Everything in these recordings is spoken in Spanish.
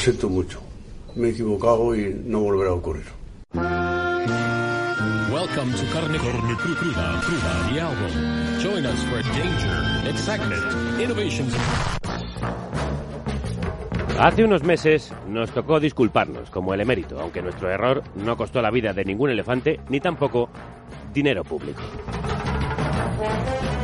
siento mucho. Me he equivocado y no volverá a ocurrir. Welcome to Carne, Carne Cruda, Cruda, the album. Join us for danger, excitement, innovations. Hace unos meses nos tocó disculparnos como el emérito, aunque nuestro error no costó la vida de ningún elefante ni tampoco dinero público.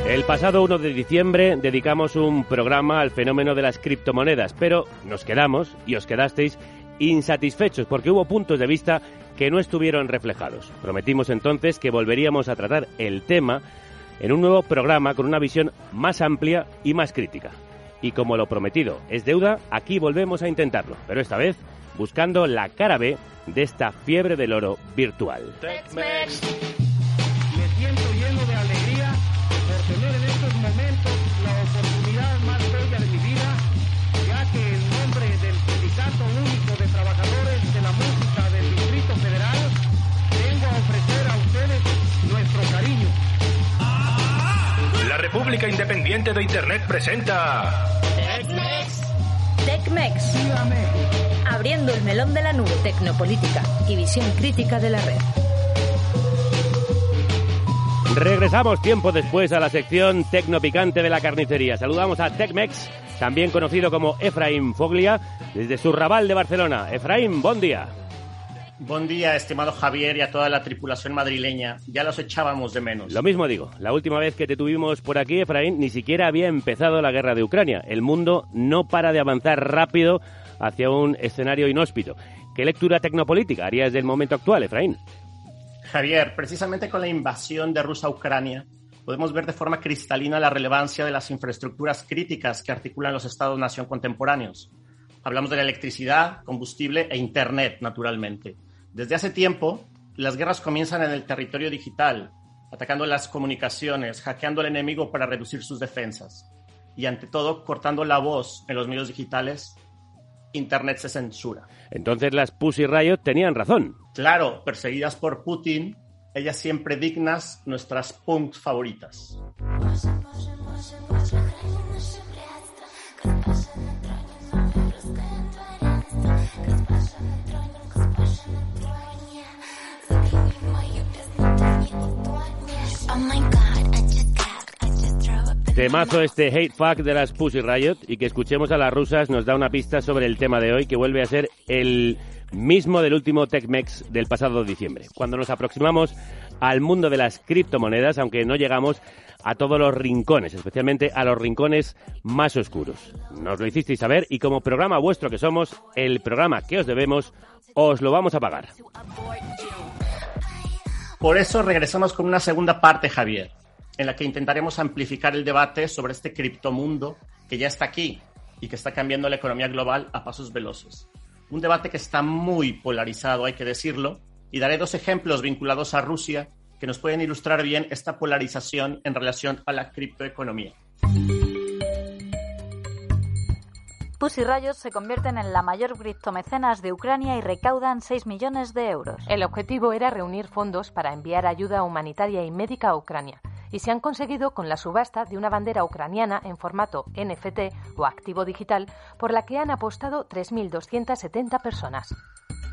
El pasado 1 de diciembre dedicamos un programa al fenómeno de las criptomonedas, pero nos quedamos, y os quedasteis, insatisfechos porque hubo puntos de vista que no estuvieron reflejados. Prometimos entonces que volveríamos a tratar el tema en un nuevo programa con una visión más amplia y más crítica. Y como lo prometido es deuda, aquí volvemos a intentarlo, pero esta vez buscando la cara B de esta fiebre del oro virtual. República Independiente de Internet presenta. TechMex. Abriendo el melón de la nube tecnopolítica y visión crítica de la red. Regresamos tiempo después a la sección tecnopicante de la carnicería. Saludamos a TechMex, también conocido como Efraín Foglia, desde su rabal de Barcelona. Efraín, buen día. Buen día, estimado Javier y a toda la tripulación madrileña. Ya los echábamos de menos. Lo mismo digo, la última vez que te tuvimos por aquí, Efraín, ni siquiera había empezado la guerra de Ucrania. El mundo no para de avanzar rápido hacia un escenario inhóspito. ¿Qué lectura tecnopolítica harías del momento actual, Efraín? Javier, precisamente con la invasión de Rusia a Ucrania, podemos ver de forma cristalina la relevancia de las infraestructuras críticas que articulan los estados-nación contemporáneos. Hablamos de la electricidad, combustible e Internet, naturalmente. Desde hace tiempo, las guerras comienzan en el territorio digital, atacando las comunicaciones, hackeando al enemigo para reducir sus defensas y, ante todo, cortando la voz en los medios digitales. Internet se censura. Entonces las Pussy Riot tenían razón. Claro, perseguidas por Putin, ellas siempre dignas, nuestras punks favoritas. Temazo este hate fuck de las Pussy Riot y que escuchemos a las rusas nos da una pista sobre el tema de hoy que vuelve a ser el mismo del último TechMex del pasado diciembre. Cuando nos aproximamos al mundo de las criptomonedas, aunque no llegamos a todos los rincones, especialmente a los rincones más oscuros. Nos lo hicisteis saber y como programa vuestro que somos, el programa que os debemos, os lo vamos a pagar. Por eso regresamos con una segunda parte, Javier, en la que intentaremos amplificar el debate sobre este criptomundo que ya está aquí y que está cambiando la economía global a pasos veloces. Un debate que está muy polarizado, hay que decirlo, y daré dos ejemplos vinculados a Rusia que nos pueden ilustrar bien esta polarización en relación a la criptoeconomía. Pussy Riot se convierten en la mayor criptomecenas de Ucrania y recaudan 6 millones de euros. El objetivo era reunir fondos para enviar ayuda humanitaria y médica a Ucrania y se han conseguido con la subasta de una bandera ucraniana en formato NFT o activo digital por la que han apostado 3.270 personas.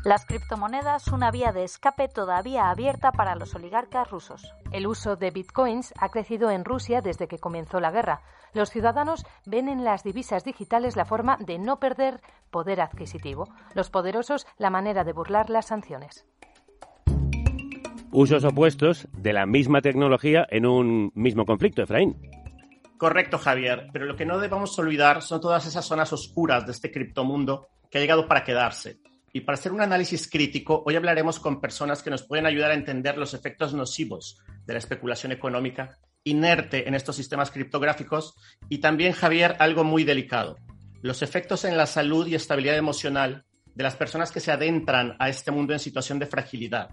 Las criptomonedas, una vía de escape todavía abierta para los oligarcas rusos. El uso de bitcoins ha crecido en Rusia desde que comenzó la guerra. Los ciudadanos ven en las divisas digitales la forma de no perder poder adquisitivo. Los poderosos la manera de burlar las sanciones usos opuestos de la misma tecnología en un mismo conflicto, Efraín. Correcto, Javier, pero lo que no debemos olvidar son todas esas zonas oscuras de este criptomundo que ha llegado para quedarse. Y para hacer un análisis crítico, hoy hablaremos con personas que nos pueden ayudar a entender los efectos nocivos de la especulación económica inerte en estos sistemas criptográficos y también, Javier, algo muy delicado, los efectos en la salud y estabilidad emocional de las personas que se adentran a este mundo en situación de fragilidad.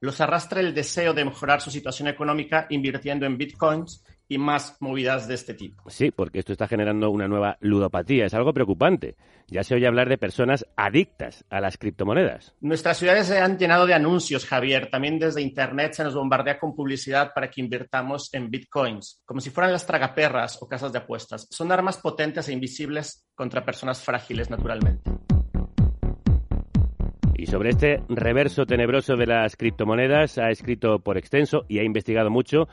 Los arrastra el deseo de mejorar su situación económica invirtiendo en bitcoins y más movidas de este tipo. Sí, porque esto está generando una nueva ludopatía. Es algo preocupante. Ya se oye hablar de personas adictas a las criptomonedas. Nuestras ciudades se han llenado de anuncios, Javier. También desde Internet se nos bombardea con publicidad para que invirtamos en bitcoins, como si fueran las tragaperras o casas de apuestas. Son armas potentes e invisibles contra personas frágiles, naturalmente. Sobre este reverso tenebroso de las criptomonedas ha escrito por extenso y ha investigado mucho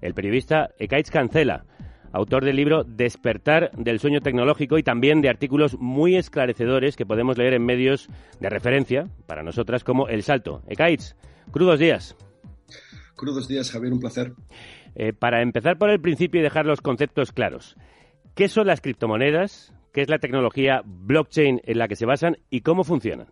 el periodista Ekaich Cancela, autor del libro Despertar del sueño tecnológico y también de artículos muy esclarecedores que podemos leer en medios de referencia para nosotras como El Salto. Ekaich, crudos días. Crudos días, Javier, un placer. Eh, para empezar por el principio y dejar los conceptos claros, ¿qué son las criptomonedas? ¿Qué es la tecnología blockchain en la que se basan y cómo funcionan?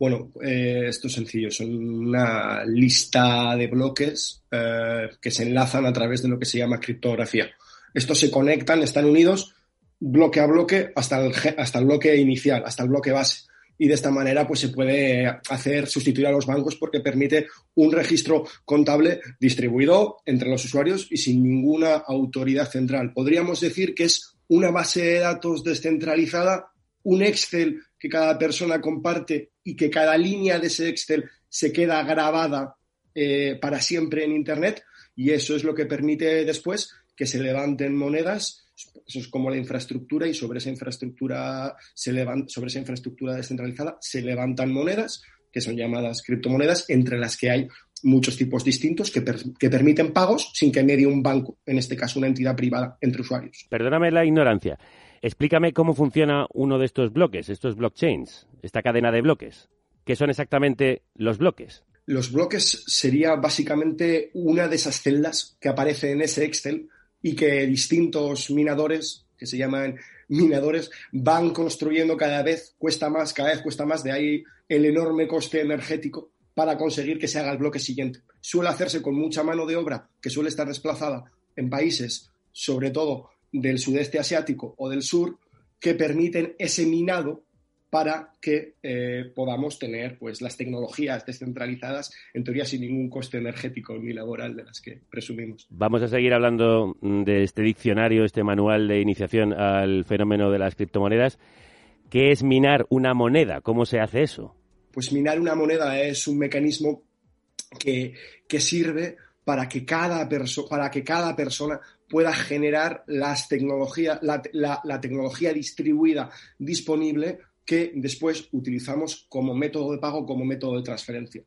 Bueno, eh, esto es sencillo. Son una lista de bloques eh, que se enlazan a través de lo que se llama criptografía. Estos se conectan, están unidos bloque a bloque hasta el, hasta el bloque inicial, hasta el bloque base. Y de esta manera pues, se puede hacer sustituir a los bancos porque permite un registro contable distribuido entre los usuarios y sin ninguna autoridad central. Podríamos decir que es una base de datos descentralizada, un Excel que cada persona comparte y que cada línea de ese Excel se queda grabada eh, para siempre en Internet y eso es lo que permite después que se levanten monedas. Eso es como la infraestructura y sobre esa infraestructura se sobre esa infraestructura descentralizada se levantan monedas que son llamadas criptomonedas, entre las que hay muchos tipos distintos que, que, permiten pagos sin que medie un banco, en este caso una entidad privada, entre usuarios. Perdóname la ignorancia. Explícame cómo funciona uno de estos bloques, estos blockchains, esta cadena de bloques. ¿Qué son exactamente los bloques? Los bloques sería básicamente una de esas celdas que aparece en ese Excel y que distintos minadores, que se llaman minadores, van construyendo cada vez, cuesta más, cada vez cuesta más, de ahí el enorme coste energético para conseguir que se haga el bloque siguiente. Suele hacerse con mucha mano de obra que suele estar desplazada en países, sobre todo del sudeste asiático o del sur que permiten ese minado para que eh, podamos tener pues, las tecnologías descentralizadas, en teoría sin ningún coste energético ni laboral de las que presumimos. Vamos a seguir hablando de este diccionario, este manual de iniciación al fenómeno de las criptomonedas. ¿Qué es minar una moneda? ¿Cómo se hace eso? Pues minar una moneda es un mecanismo que, que sirve para que cada, para que cada persona pueda generar las tecnologías, la, la, tecnología distribuida disponible que después utilizamos como método de pago, como método de transferencia.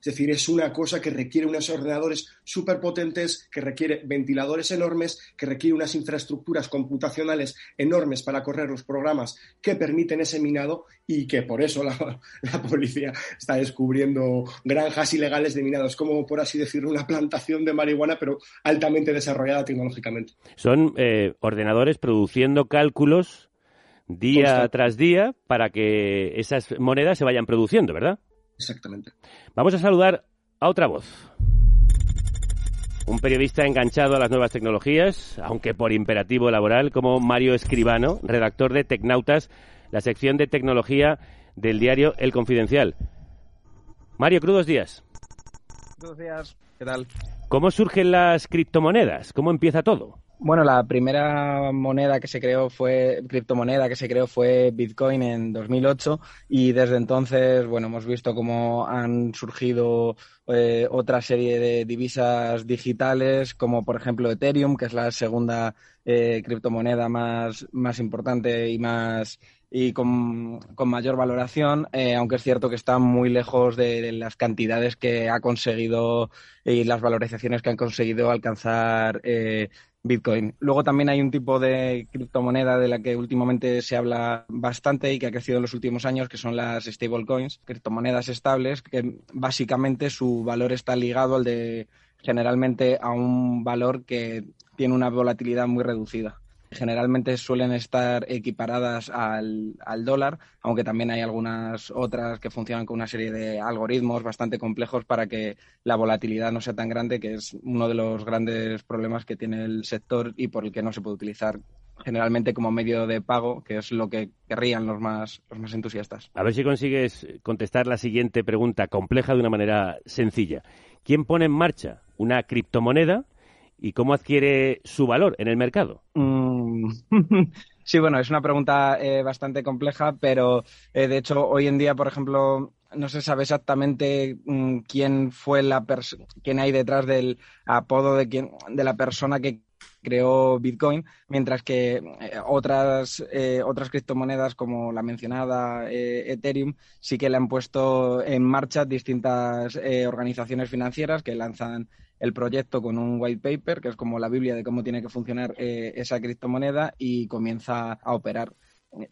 Es decir, es una cosa que requiere unos ordenadores súper potentes, que requiere ventiladores enormes, que requiere unas infraestructuras computacionales enormes para correr los programas que permiten ese minado y que por eso la, policía está descubriendo granjas ilegales de minados, como por así decirlo, una plantación de marihuana, pero altamente desarrollada tecnológicamente. Son eh, ordenadores produciendo cálculos día tras día para que esas monedas se vayan produciendo, ¿verdad? Exactamente. Vamos a saludar a otra voz. Un periodista enganchado a las nuevas tecnologías, aunque por imperativo laboral, como Mario Escribano, redactor de Tecnautas, la sección de tecnología del diario El Confidencial. Mario, crudos días. Crudos días, ¿qué tal? ¿Cómo surgen las criptomonedas? ¿Cómo empieza todo? Bueno, la primera moneda que se creó fue, criptomoneda que se creó fue Bitcoin en 2008 y desde entonces, bueno, hemos visto cómo han surgido eh, otra serie de divisas digitales, como por ejemplo Ethereum, que es la segunda eh, criptomoneda más, más importante y más y con, mayor valoración, eh, aunque es cierto que está muy lejos de, las cantidades que ha conseguido y las valorizaciones que han conseguido alcanzar eh, Bitcoin. Luego también hay un tipo de criptomoneda de la que últimamente se habla bastante y que ha crecido en los últimos años, que son las stablecoins, criptomonedas estables, que básicamente su valor está ligado al de generalmente a un valor que tiene una volatilidad muy reducida generalmente suelen estar equiparadas al, dólar, aunque también hay algunas otras que funcionan con una serie de algoritmos bastante complejos para que la volatilidad no sea tan grande, que es uno de los grandes problemas que tiene el sector y por el que no se puede utilizar generalmente como medio de pago, que es lo que querrían los más, los más entusiastas. A ver si consigues contestar la siguiente pregunta compleja de una manera sencilla. ¿Quién pone en marcha una criptomoneda y cómo adquiere su valor en el mercado? Mm. sí, bueno, es una pregunta eh, bastante compleja, pero eh, de hecho hoy en día, por ejemplo, no se sabe exactamente mm, quién fue la persona, quién hay detrás del apodo de quién, de la persona que creó Bitcoin, mientras que eh, otras, eh, otras criptomonedas como la mencionada Ethereum sí que le han puesto en marcha distintas organizaciones financieras que lanzan el proyecto con un white paper, que es como la Biblia de cómo tiene que funcionar esa criptomoneda y comienza a operar.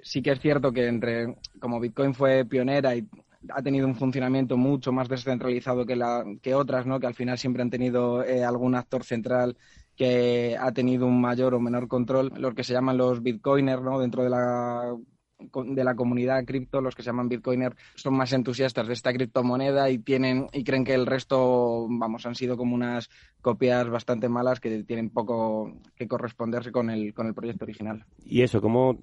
Sí que es cierto que entre como Bitcoin fue pionera y ha tenido un funcionamiento mucho más descentralizado que, la, que otras, ¿no? que al final siempre han tenido algún actor central que ha tenido un mayor o menor control, los que se llaman los bitcoiners, ¿no? Dentro de la de la comunidad cripto, los que se llaman bitcoiners, son más entusiastas de esta criptomoneda y tienen y creen que el resto, vamos, han sido como unas copias bastante malas que tienen poco que corresponderse con el con el proyecto original. ¿Y eso cómo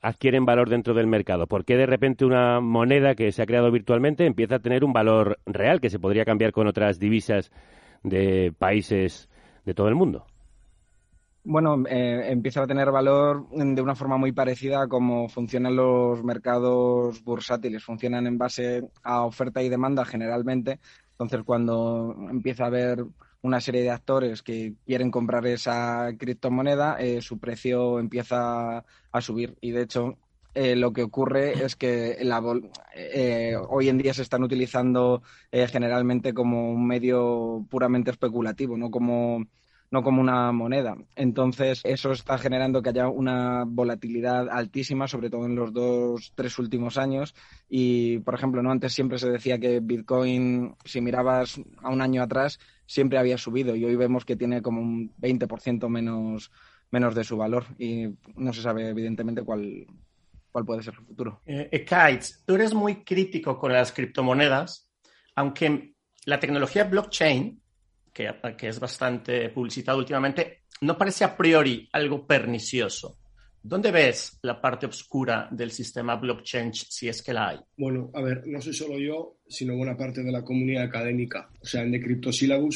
adquieren valor dentro del mercado? ¿Por qué de repente una moneda que se ha creado virtualmente empieza a tener un valor real que se podría cambiar con otras divisas de países de todo el mundo? Bueno, eh, empieza a tener valor de una forma muy parecida a cómo funcionan los mercados bursátiles. Funcionan en base a oferta y demanda generalmente. Entonces, cuando empieza a haber una serie de actores que quieren comprar esa criptomoneda, eh, su precio empieza a subir. Y de hecho, eh, lo que ocurre es que la hoy en día se están utilizando generalmente como un medio puramente especulativo, no como no como una moneda. Entonces, eso está generando que haya una volatilidad altísima, sobre todo en los dos, tres últimos años. Y, por ejemplo, no antes siempre se decía que Bitcoin, si mirabas a un año atrás, siempre había subido y hoy vemos que tiene como un 20% menos, menos de su valor y no se sabe evidentemente cuál, cuál puede ser el futuro. Eh Kites, tú eres muy crítico con las criptomonedas, aunque la tecnología blockchain que, es bastante publicitado últimamente, no parece a priori algo pernicioso. ¿Dónde ves la parte oscura del sistema blockchain si es que la hay? Bueno, a ver, no soy solo yo, sino buena parte de la comunidad académica. O sea, en The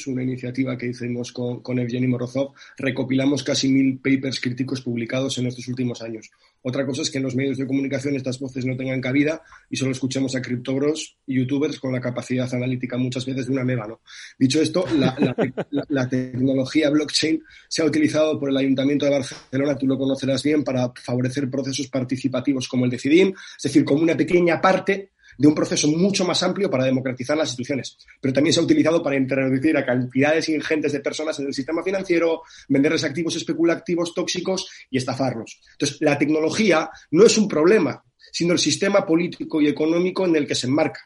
una iniciativa que hicimos con, con Evgeny Morozov, recopilamos casi mil papers críticos publicados en estos últimos años. Otra cosa es que en los medios de comunicación estas voces no tengan cabida y solo escuchemos a criptobros y youtubers con la capacidad analítica muchas veces de una meba. ¿no? Dicho esto, la, la, tecnología blockchain se ha utilizado por el Ayuntamiento de Barcelona, tú lo conocerás bien, para favorecer procesos participativos como el de CIDIM, es decir, como una pequeña parte de un proceso mucho más amplio para democratizar las instituciones. Pero también se ha utilizado para introducir a cantidades ingentes de personas en el sistema financiero, venderles activos especulativos tóxicos y estafarlos. Entonces, la tecnología no es un problema, sino el sistema político y económico en el que se enmarca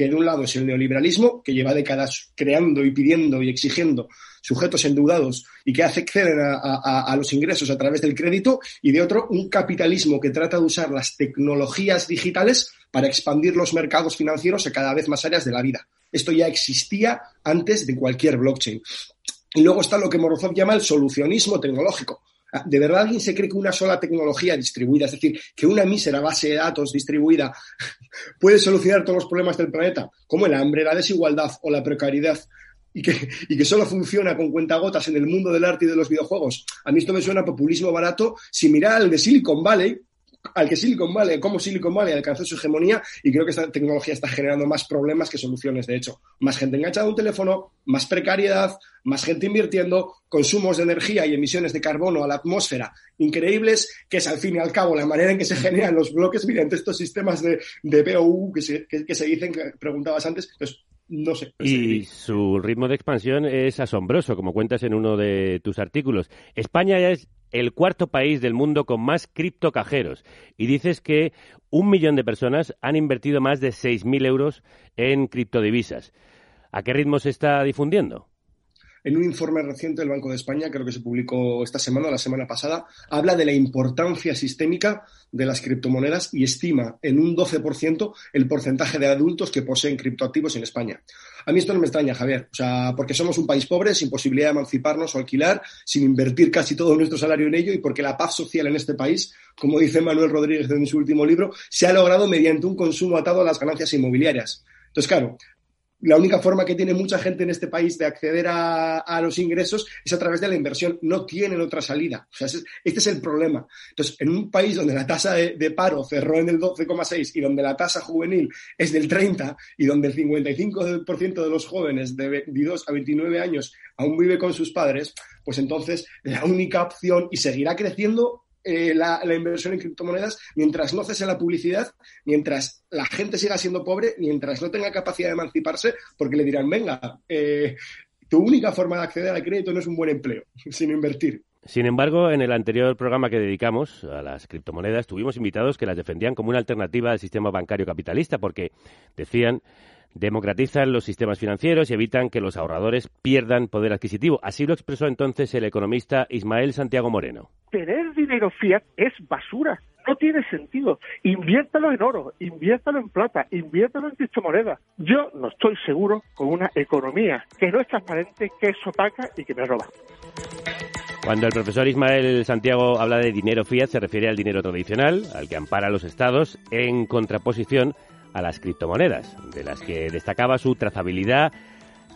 que de un lado es el neoliberalismo, que lleva décadas creando y pidiendo y exigiendo sujetos endeudados y que hace acceden a, los ingresos a través del crédito, y de otro, un capitalismo que trata de usar las tecnologías digitales para expandir los mercados financieros a cada vez más áreas de la vida. Esto ya existía antes de cualquier blockchain. Y luego está lo que Morozov llama el solucionismo tecnológico. Ah, ¿De verdad alguien se cree que una sola tecnología distribuida, es decir, que una mísera base de datos distribuida puede solucionar todos los problemas del planeta, como el hambre, la desigualdad o la precariedad, y que, y que solo funciona con cuentagotas en el mundo del arte y de los videojuegos? A mí esto me suena populismo barato similar al de Silicon Valley, al que Silicon Valley, como Silicon Valley alcanzó su hegemonía y creo que esta tecnología está generando más problemas que soluciones, de hecho. Más gente enganchada a un teléfono, más precariedad, más gente invirtiendo, consumos de energía y emisiones de carbono a la atmósfera increíbles, que es al fin y al cabo la manera en que se generan los bloques mediante estos sistemas de, de BOU que se, que, se dicen, que preguntabas antes. Pues, no sé. Y su ritmo de expansión es asombroso, como cuentas en uno de tus artículos. España ya es el cuarto país del mundo con más criptocajeros. Y dices que un millón de personas han invertido más de 6.000 euros en criptodivisas. ¿A qué ritmo se está difundiendo? En un informe reciente del Banco de España, creo que se publicó esta semana o la semana pasada, habla de la importancia sistémica de las criptomonedas y estima en un 12% el porcentaje de adultos que poseen criptoactivos en España. A mí esto no me extraña, Javier, o sea, porque somos un país pobre, sin posibilidad de emanciparnos o alquilar, sin invertir casi todo nuestro salario en ello y porque la paz social en este país, como dice Manuel Rodríguez en su último libro, se ha logrado mediante un consumo atado a las ganancias inmobiliarias. Entonces, claro, la única forma que tiene mucha gente en este país de acceder a, los ingresos es a través de la inversión. No tienen otra salida. O sea, este es el problema. Entonces, en un país donde la tasa de, paro cerró en el 12,6 y donde la tasa juvenil es del 30 y donde el 55% de los jóvenes de 22 a 29 años aún vive con sus padres, pues entonces la única opción y seguirá creciendo eh, la, inversión en criptomonedas mientras no cese la publicidad, mientras la gente siga siendo pobre, mientras no tenga capacidad de emanciparse, porque le dirán, venga, eh, tu única forma de acceder al crédito no es un buen empleo, sino invertir. Sin embargo, en el anterior programa que dedicamos a las criptomonedas, tuvimos invitados que las defendían como una alternativa al sistema bancario capitalista, porque decían democratizan los sistemas financieros y evitan que los ahorradores pierdan poder adquisitivo. Así lo expresó entonces el economista Ismael Santiago Moreno. Tener dinero fiat es basura. No tiene sentido. Inviértalo en oro, inviértalo en plata, inviértalo en criptomonedas. Yo no estoy seguro con una economía que no es transparente, que es opaca y que me roba. Cuando el profesor Ismael Santiago habla de dinero fiat, se refiere al dinero tradicional, al que ampara a los estados, en contraposición a las criptomonedas, de las que destacaba su trazabilidad,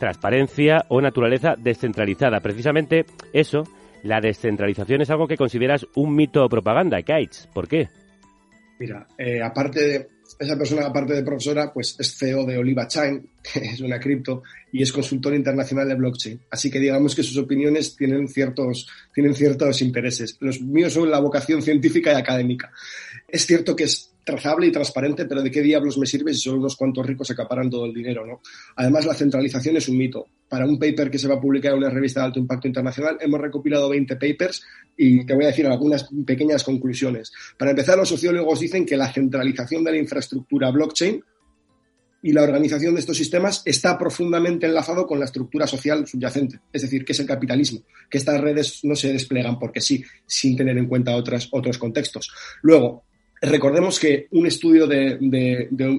transparencia o naturaleza descentralizada. Precisamente eso, la descentralización es algo que consideras un mito o propaganda, Kites. ¿Por qué? Mira, eh, aparte de esa persona, aparte de profesora, pues es CEO de Oliva Chain, que es una cripto, y es consultor internacional de blockchain. Así que digamos que sus opiniones tienen ciertos, tienen ciertos intereses. Los míos son la vocación científica y académica. Es cierto que es trazable y transparente, pero ¿de qué diablos me sirve si solo unos cuantos ricos acaparan todo el dinero? ¿no? Además, la centralización es un mito. Para un paper que se va a publicar en una revista de alto impacto internacional, hemos recopilado 20 papers y te voy a decir algunas pequeñas conclusiones. Para empezar, los sociólogos dicen que la centralización de la infraestructura blockchain y la organización de estos sistemas está profundamente enlazado con la estructura social subyacente, es decir, que es el capitalismo, que estas redes no se desplegan porque sí, sin tener en cuenta otros contextos. Luego, Recordemos que un estudio de,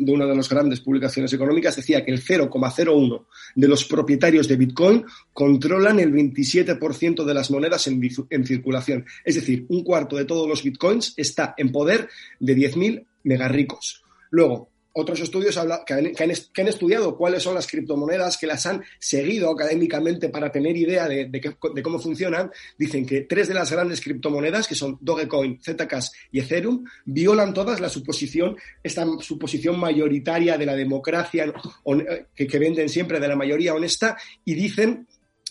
una de las grandes publicaciones económicas decía que el 0,01 de los propietarios de Bitcoin controlan el 27% de las monedas en, circulación. Es decir, un cuarto de todos los Bitcoins está en poder de 10.000 megarricos. Luego, otros estudios que, han, estudiado cuáles son las criptomonedas, que las han seguido académicamente para tener idea de, cómo funcionan, dicen que tres de las grandes criptomonedas, que son Dogecoin, Zcash y Ethereum, violan todas la suposición, esta suposición mayoritaria de la democracia que, que venden siempre de la mayoría honesta y dicen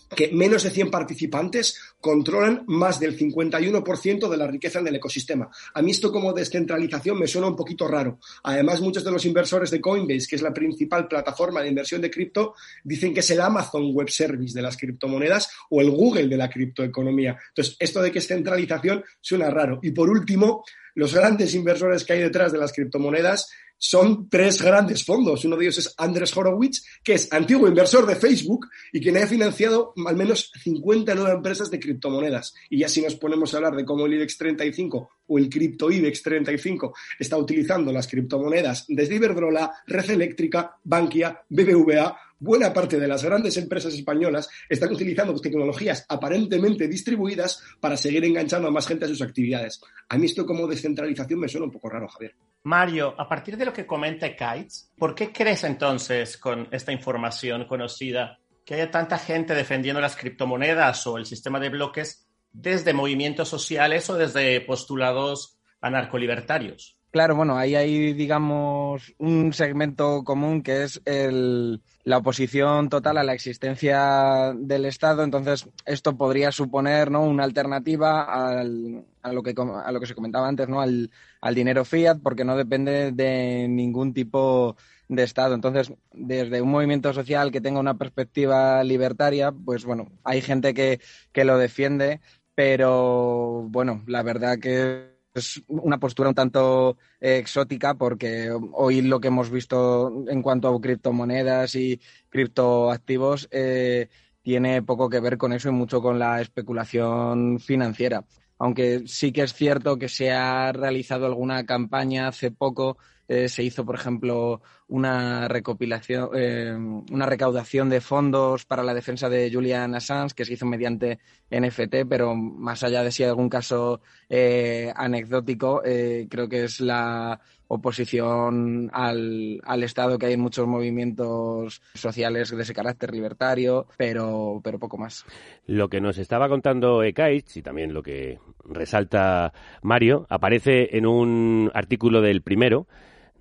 que menos de 100 participantes controlan más del 51% de la riqueza en el ecosistema. A mí esto como descentralización me suena un poquito raro. Además, muchos de los inversores de Coinbase, que es la principal plataforma de inversión de cripto, dicen que es el Amazon Web Service de las criptomonedas o el Google de la criptoeconomía. Entonces, esto de que es centralización suena raro. Y por último, los grandes inversores que hay detrás de las criptomonedas son tres grandes fondos. Uno de ellos es Andrés Horowitz, que es antiguo inversor de Facebook y quien ha financiado al menos 59 empresas de criptomonedas. Y ya si nos ponemos a hablar de cómo el IBEX 35 o el cripto IBEX 35 está utilizando las criptomonedas desde Iberdrola, Red Eléctrica, Bankia, BBVA, buena parte de las grandes empresas españolas están utilizando tecnologías aparentemente distribuidas para seguir enganchando a más gente a sus actividades. A mí esto como descentralización me suena un poco raro, Javier. Mario, a partir de lo que comenta Kites, ¿por qué crees entonces con esta información conocida que haya tanta gente defendiendo las criptomonedas o el sistema de bloques desde movimientos sociales o desde postulados anarcolibertarios? Claro, bueno, ahí hay, digamos, un segmento común que es la oposición total a la existencia del Estado. Entonces, esto podría suponer ¿no? una alternativa a, lo que, a lo que se comentaba antes, ¿no? Al, al dinero fiat, porque no depende de ningún tipo de Estado. Entonces, desde un movimiento social que tenga una perspectiva libertaria, pues bueno, hay gente que, que lo defiende, pero bueno, la verdad que es una postura un tanto eh, exótica porque hoy lo que hemos visto en cuanto a criptomonedas y criptoactivos eh, tiene poco que ver con eso y mucho con la especulación financiera. Aunque sí que es cierto que se ha realizado alguna campaña hace poco eh, se hizo, por ejemplo, una recopilación, eh, una recaudación de fondos para la defensa de Julian Assange, que se hizo mediante NFT, pero más allá de si hay algún caso eh, anecdótico, creo que es la oposición al, al Estado que hay en muchos movimientos sociales de ese carácter libertario, pero, pero poco más. Lo que nos estaba contando Ekaich y también lo que resalta Mario aparece en un artículo del primero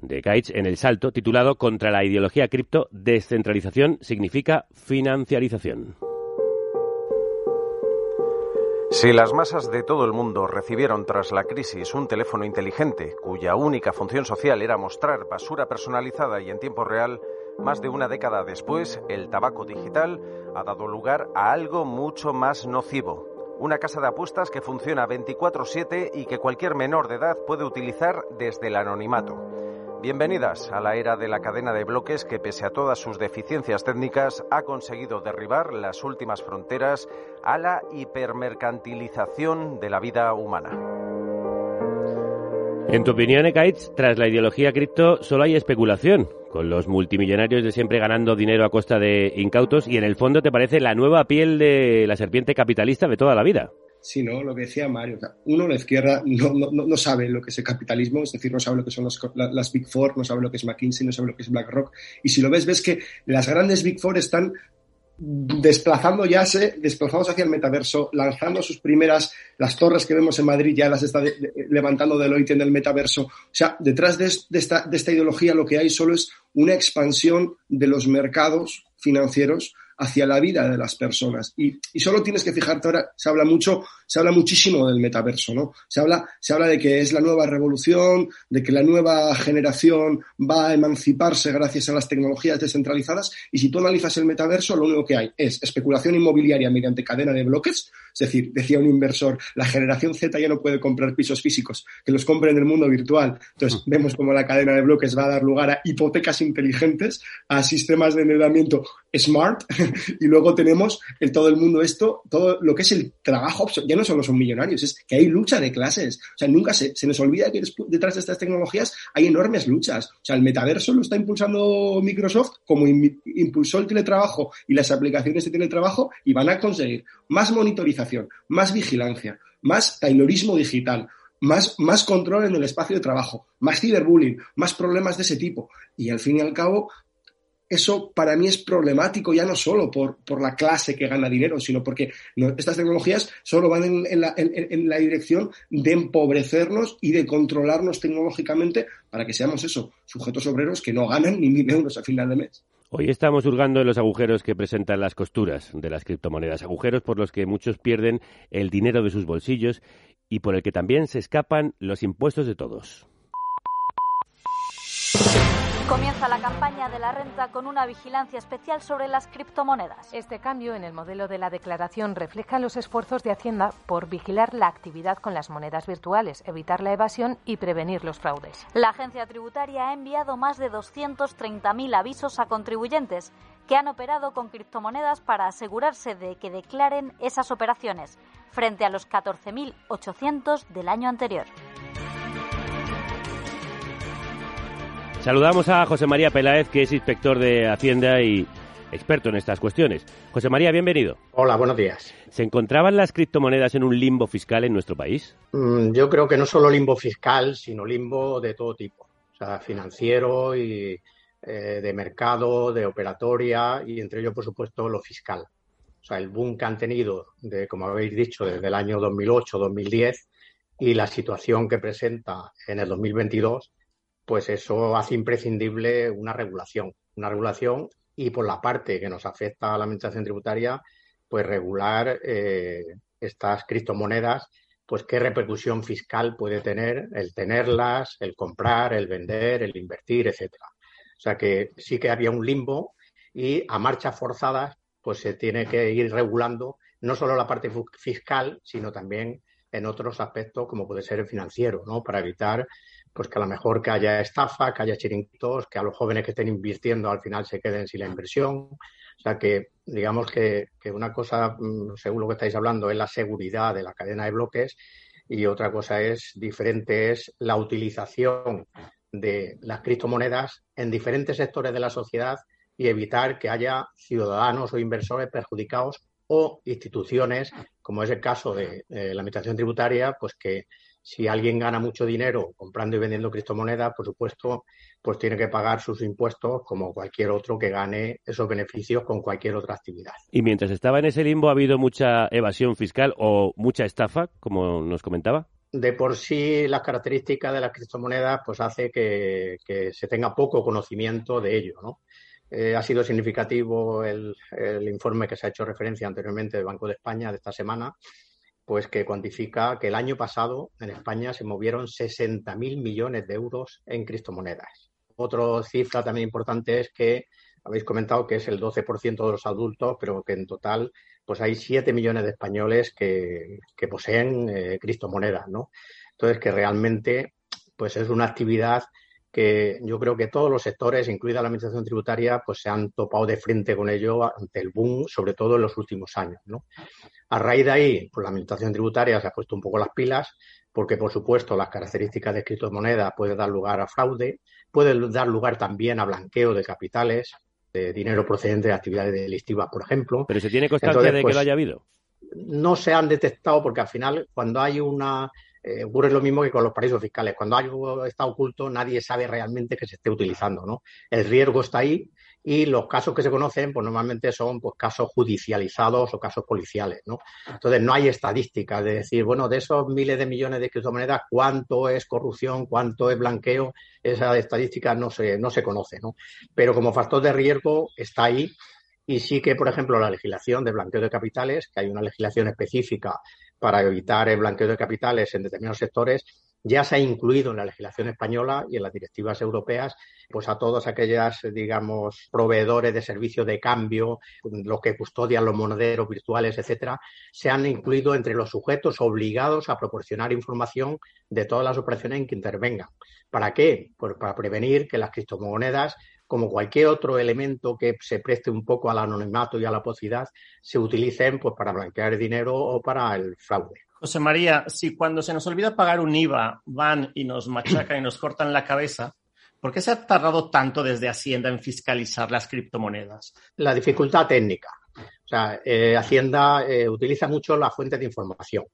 de Kaich en El Salto, titulado Contra la ideología cripto, descentralización significa financiarización. Si las masas de todo el mundo recibieron tras la crisis un teléfono inteligente cuya única función social era mostrar basura personalizada y en tiempo real, más de una década después, el tabaco digital ha dado lugar a algo mucho más nocivo. Una casa de apuestas que funciona 24/7 y que cualquier menor de edad puede utilizar desde el anonimato. Bienvenidas a la era de la cadena de bloques que, pese a todas sus deficiencias técnicas, ha conseguido derribar las últimas fronteras a la hipermercantilización de la vida humana. En tu opinión, Ekaitz, tras la ideología cripto solo hay especulación, con los multimillonarios de siempre ganando dinero a costa de incautos y en el fondo te parece la nueva piel de la serpiente capitalista de toda la vida. Sí, ¿no? Lo que decía Mario. Uno, la izquierda, no, no, no, sabe lo que es el capitalismo, es decir, no sabe lo que son las Big Four, no sabe lo que es McKinsey, no sabe lo que es BlackRock. Y si lo ves, ves que las grandes Big Four están desplazando ya se, desplazados hacia el metaverso, lanzando sus primeras, las torres que vemos en Madrid ya las está de, de, levantando en el metaverso. O sea, detrás de, de, esta, de esta ideología lo que hay solo es una expansión de los mercados financieros hacia la vida de las personas. Y, y, solo tienes que fijarte ahora, se habla mucho, se habla muchísimo del metaverso, ¿no? Se habla, se habla de que es la nueva revolución, de que la nueva generación va a emanciparse gracias a las tecnologías descentralizadas. Y si tú analizas el metaverso, lo único que hay es especulación inmobiliaria mediante cadena de bloques. Es decir, decía un inversor, la generación Z ya no puede comprar pisos físicos, que los compre en el mundo virtual. Entonces, mm. vemos cómo la cadena de bloques va a dar lugar a hipotecas inteligentes, a sistemas de endeudamiento smart, y luego tenemos en todo el mundo esto, todo lo que es el trabajo, ya no solo son millonarios, es que hay lucha de clases. O sea, nunca se, se nos olvida que detrás de estas tecnologías hay enormes luchas. O sea, el metaverso lo está impulsando Microsoft como impulsó el teletrabajo y las aplicaciones de teletrabajo y van a conseguir más monitorización, más vigilancia, más taylorismo digital, más, más control en el espacio de trabajo, más ciberbullying, más problemas de ese tipo. Y al fin y al cabo, eso para mí es problemático ya no solo por, por la clase que gana dinero, sino porque estas tecnologías solo van en, en, la, en, en, la, dirección de empobrecernos y de controlarnos tecnológicamente para que seamos eso, sujetos obreros que no ganan ni mil euros a final de mes. Hoy estamos hurgando en los agujeros que presentan las costuras de las criptomonedas, agujeros por los que muchos pierden el dinero de sus bolsillos y por el que también se escapan los impuestos de todos. Comienza la campaña de la renta con una vigilancia especial sobre las criptomonedas. Este cambio en el modelo de la declaración refleja los esfuerzos de Hacienda por vigilar la actividad con las monedas virtuales, evitar la evasión y prevenir los fraudes. La agencia tributaria ha enviado más de 230.000 avisos a contribuyentes que han operado con criptomonedas para asegurarse de que declaren esas operaciones, frente a los 14.800 del año anterior. Saludamos a José María Peláez, que es inspector de Hacienda y experto en estas cuestiones. José María, bienvenido. Hola, buenos días. ¿Se encontraban las criptomonedas en un limbo fiscal en nuestro país? Mm, yo creo que no solo limbo fiscal, sino limbo de todo tipo. O sea, financiero y eh, de mercado, de operatoria y entre ellos, por supuesto, lo fiscal. O sea, el boom que han tenido, de, como habéis dicho, desde el año 2008-2010 y la situación que presenta en el 2022 pues eso hace imprescindible una regulación, una regulación y por la parte que nos afecta a la administración tributaria, pues regular eh, estas criptomonedas, pues qué repercusión fiscal puede tener el tenerlas, el comprar, el vender, el invertir, etcétera. O sea que sí que había un limbo y a marchas forzadas, pues se tiene que ir regulando no solo la parte fiscal, sino también en otros aspectos como puede ser el financiero, ¿no? Para evitar pues que a lo mejor que haya estafa, que haya chiringuitos, que a los jóvenes que estén invirtiendo al final se queden sin la inversión. O sea que, digamos que, que una cosa, mm, según lo que estáis hablando, es la seguridad de la cadena de bloques y otra cosa es diferente, es la utilización de las criptomonedas en diferentes sectores de la sociedad y evitar que haya ciudadanos o inversores perjudicados o instituciones, como es el caso de, de la Administración Tributaria, pues que si alguien gana mucho dinero comprando y vendiendo criptomonedas, por supuesto, pues tiene que pagar sus impuestos como cualquier otro que gane esos beneficios con cualquier otra actividad. Y mientras estaba en ese limbo, ¿ha habido mucha evasión fiscal o mucha estafa, como nos comentaba? de por sí las características de las criptomonedas pues hace que, se tenga poco conocimiento de ello, ¿no? Eh, ha sido significativo el, el, informe que se ha hecho referencia anteriormente del Banco de España de esta semana, pues que cuantifica que el año pasado en España se movieron 60.000 millones de euros en criptomonedas. Otra cifra también importante es que habéis comentado que es el 12% de los adultos, pero que en total pues hay 7 millones de españoles que, poseen eh, criptomonedas, ¿no? Entonces, que realmente pues es una actividad que yo creo que todos los sectores, incluida la administración tributaria, pues se han topado de frente con ello ante el boom, sobre todo en los últimos años, ¿no? A raíz de ahí, pues la administración tributaria se ha puesto un poco las pilas, porque por supuesto las características de criptomonedas pueden dar lugar a fraude, pueden dar lugar también a blanqueo de capitales, de dinero procedente de actividades delictivas, por ejemplo. Pero se tiene constancia de que pues, lo haya habido. No se han detectado porque al final, cuando hay una eh, ocurre lo mismo que con los paraísos fiscales. Cuando algo está oculto, nadie sabe realmente que se esté utilizando, ¿no? El riesgo está ahí y los casos que se conocen, pues normalmente son pues, casos judicializados o casos policiales, ¿no? Entonces no hay estadísticas de decir, bueno, de esos miles de millones de criptomonedas, cuánto es corrupción, cuánto es blanqueo, esa estadística no se, no se conoce, ¿no? Pero como factor de riesgo está ahí y sí que, por ejemplo, la legislación de blanqueo de capitales, que hay una legislación específica para evitar el blanqueo de capitales en determinados sectores, ya se ha incluido en la legislación española y en las directivas europeas, pues a todos aquellos, digamos, proveedores de servicios de cambio, los que custodian los monederos virtuales, etcétera, se han incluido entre los sujetos obligados a proporcionar información de todas las operaciones en que intervengan. ¿Para qué? Pues para prevenir que las criptomonedas como cualquier otro elemento que se preste un poco al anonimato y a la oposidad, se utilicen pues, para blanquear dinero o para el fraude. José María, si cuando se nos olvida pagar un IVA van y nos machacan y nos cortan la cabeza, ¿por qué se ha tardado tanto desde Hacienda en fiscalizar las criptomonedas? La dificultad técnica. O sea, eh, Hacienda eh, utiliza mucho las fuentes de información.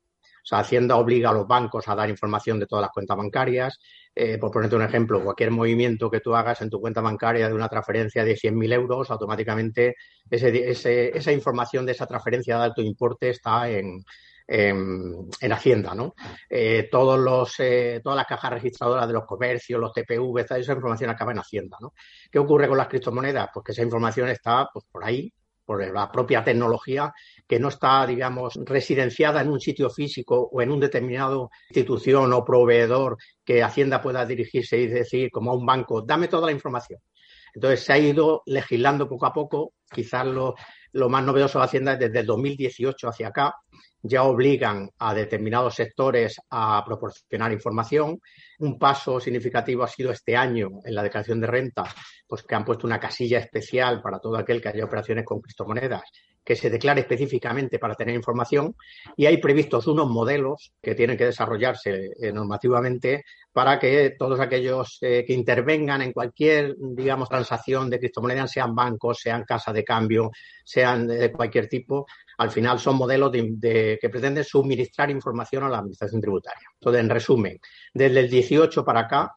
Sea, Hacienda obliga a los bancos a dar información de todas las cuentas bancarias. Eh, por ponerte un ejemplo, cualquier movimiento que tú hagas en tu cuenta bancaria de una transferencia de 100.000 euros, automáticamente esa información de esa transferencia de alto importe está en, en, Hacienda, ¿no? Eh, todos los, eh, todas las cajas registradoras de los comercios, los TPV, esa información acaba en Hacienda, ¿no? ¿Qué ocurre con las criptomonedas? Pues que esa información está pues, por ahí, por la propia tecnología que no está, digamos, residenciada en un sitio físico o en un determinado institución o proveedor que Hacienda pueda dirigirse y decir, como a un banco, dame toda la información. Entonces se ha ido legislando poco a poco, quizás lo, lo más novedoso de Hacienda es desde el 2018 hacia acá, ya obligan a determinados sectores a proporcionar información. Un paso significativo ha sido este año en la declaración de renta, pues que han puesto una casilla especial para todo aquel que haya operaciones con criptomonedas que se declare específicamente para tener información y hay previstos unos modelos que tienen que desarrollarse eh, normativamente para que todos aquellos eh, que intervengan en cualquier, digamos, transacción de criptomonedas, sean bancos, sean casas de cambio, sean de cualquier tipo, al final son modelos de, que pretenden suministrar información a la Administración tributaria. Entonces, en resumen, desde el 18 para acá,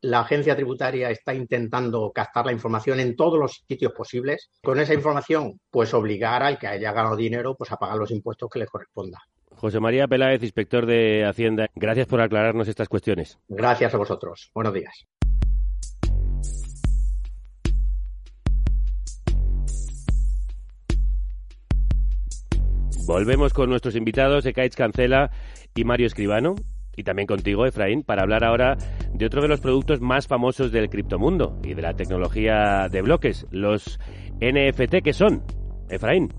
la agencia tributaria está intentando captar la información en todos los sitios posibles. Con esa información, pues obligar al que haya ganado dinero pues a pagar los impuestos que le corresponda. José María Peláez, inspector de Hacienda, gracias por aclararnos estas cuestiones. Gracias a vosotros. Buenos días. Volvemos con nuestros invitados, Ekaich Cancela y Mario Escribano, y también contigo, Efraín, para hablar ahora de otro de los productos más famosos del criptomundo y de la tecnología de bloques, los NFT, que son, Efraín.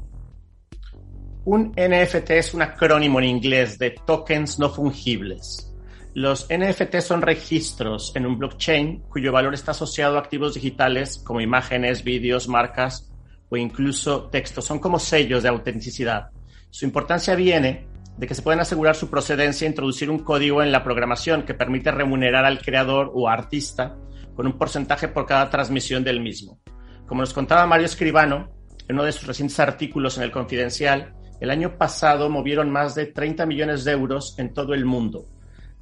Un NFT es un acrónimo en inglés de tokens no fungibles. Los NFT son registros en un blockchain cuyo valor está asociado a activos digitales como imágenes, vídeos, marcas o incluso textos. Son como sellos de autenticidad. Su importancia viene de que se pueden asegurar su procedencia e introducir un código en la programación que permite remunerar al creador o artista con un porcentaje por cada transmisión del mismo. Como nos contaba Mario Escribano en uno de sus recientes artículos en el Confidencial, el año pasado movieron más de 30 millones de euros en todo el mundo.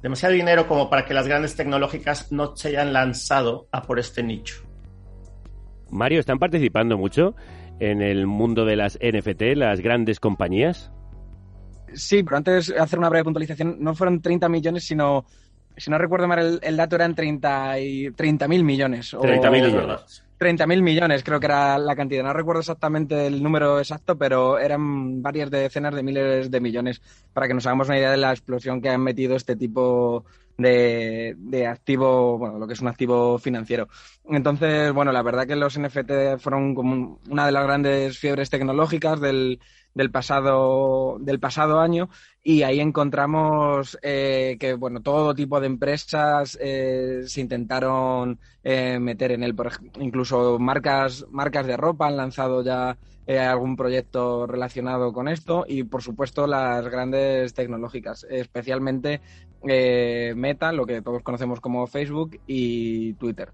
demasiado dinero como para que las grandes tecnológicas no se hayan lanzado a por este nicho. Mario, ¿están participando mucho en el mundo de las NFT, las grandes compañías? Sí, pero antes de hacer una breve puntualización, no fueron 30 millones, sino, si no recuerdo mal el, el dato, eran 30 mil millones. 30 mil millones. 30.000 millones, creo que era la cantidad. No recuerdo exactamente el número exacto, pero eran varias decenas de miles de millones para que nos hagamos una idea de la explosión que han metido este tipo de, de activo, bueno, lo que es un activo financiero. Entonces, bueno, la verdad que los NFT fueron como una de las grandes fiebres tecnológicas del, del pasado, del pasado año y ahí encontramos eh, que bueno todo tipo de empresas eh, se intentaron eh, meter en él incluso marcas marcas de ropa han lanzado ya algún proyecto relacionado con esto y por supuesto las grandes tecnológicas especialmente eh, Meta lo que todos conocemos como Facebook y Twitter.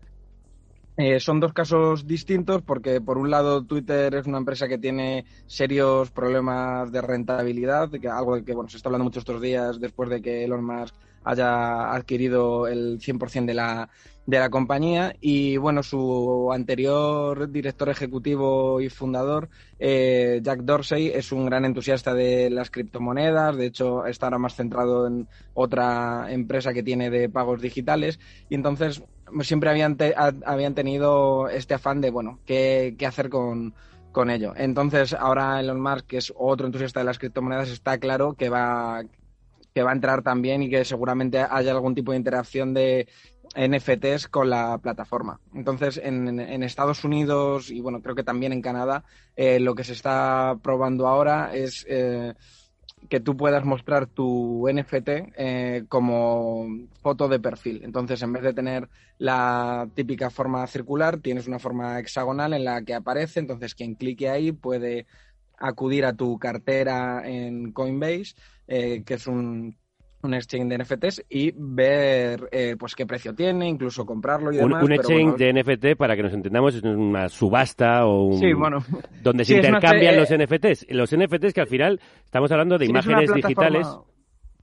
Eh, son dos casos distintos porque, por un lado, Twitter es una empresa que tiene serios problemas de rentabilidad, que algo que bueno, se está hablando mucho estos días después de que Elon Musk haya adquirido el 100% de la, de la compañía. Y bueno, su anterior director ejecutivo y fundador, eh, Jack Dorsey, es un gran entusiasta de las criptomonedas. De hecho, está ahora más centrado en otra empresa que tiene de pagos digitales. Y entonces siempre habían, habían tenido este afán de, bueno, qué, qué hacer con, con ello. Entonces, ahora Elon Musk, que es otro entusiasta de las criptomonedas, está claro que va, que va a entrar también y que seguramente haya algún tipo de interacción de NFTs con la plataforma. Entonces, en, Estados Unidos y bueno, creo que también en Canadá, eh, lo que se está probando ahora es eh, que tú puedas mostrar tu NFT eh, como foto de perfil. Entonces, en vez de tener la típica forma circular, tienes una forma hexagonal en la que aparece. Entonces, quien clique ahí puede acudir a tu cartera en Coinbase, eh, que es un, un exchange de NFTs, y ver eh, pues qué precio tiene, incluso comprarlo y Un, demás. un exchange bueno, de NFT, para que nos entendamos, es una subasta o un... Sí, bueno. donde Sí, se una intercambian los NFTs. Los NFTs que al final estamos hablando de Sí, imágenes digitales.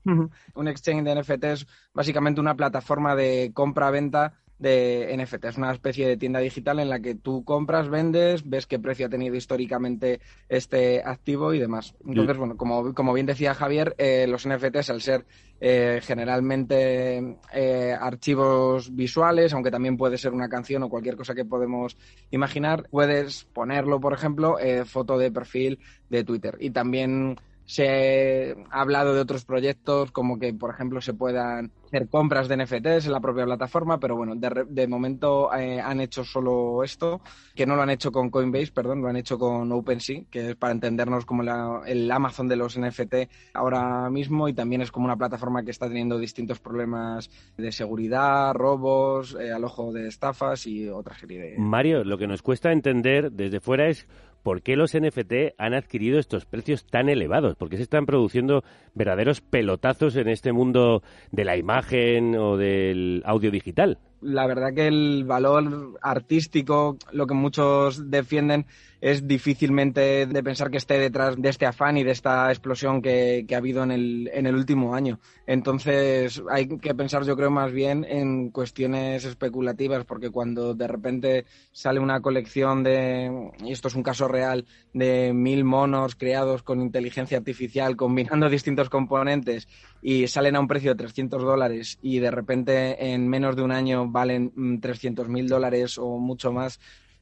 Un exchange de NFT es básicamente una plataforma de compra-venta de NFT. Es una especie de tienda digital en la que tú compras, vendes, ves qué precio ha tenido históricamente este activo y demás. Entonces, bueno, como, como bien decía Javier, eh, los NFTs, al ser eh, generalmente eh, archivos visuales, aunque también puede ser una canción o cualquier cosa que podemos imaginar, puedes ponerlo, por ejemplo, foto de perfil de Twitter. Y también se ha hablado de otros proyectos como que, por ejemplo, se puedan hacer compras de NFTs en la propia plataforma, pero bueno, de, de momento eh, han hecho solo esto, que no lo han hecho con Coinbase, perdón, lo han hecho con OpenSea, que es para entendernos como la- el Amazon de los NFT ahora mismo y también es como una plataforma que está teniendo distintos problemas de seguridad, robos, eh, alojo de estafas y otra serie de... Mario, lo que nos cuesta entender desde fuera es por qué los NFT han adquirido estos precios tan elevados, por qué se están produciendo verdaderos pelotazos en este mundo de la imagen o del audio digital. La verdad que el valor artístico, lo que muchos defienden, es difícilmente de pensar que esté detrás de este afán y de esta explosión que, que ha habido en el, en el último año. Entonces hay que pensar, yo creo, más bien en cuestiones especulativas, porque cuando de repente sale una colección de, y esto es un caso real, de mil monos creados con inteligencia artificial, combinando distintos componentes y salen a un precio de 300 dólares y de repente en menos de un año valen 300 mil dólares o mucho más,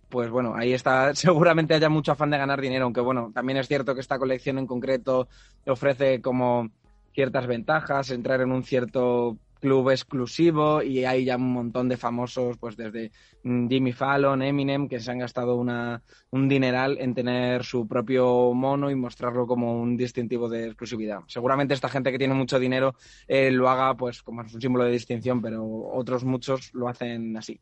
pues bueno, ahí está, seguramente haya mucho afán de ganar dinero, aunque bueno, también es cierto que esta colección en concreto ofrece como ciertas ventajas, entrar en un cierto club exclusivo y hay ya un montón de famosos, pues desde mm, Jimmy Fallon, Eminem, que se han gastado una, un dineral en tener su propio mono y mostrarlo como un distintivo de exclusividad. Seguramente esta gente que tiene mucho dinero eh, lo haga pues como un símbolo de distinción, pero otros muchos lo hacen así.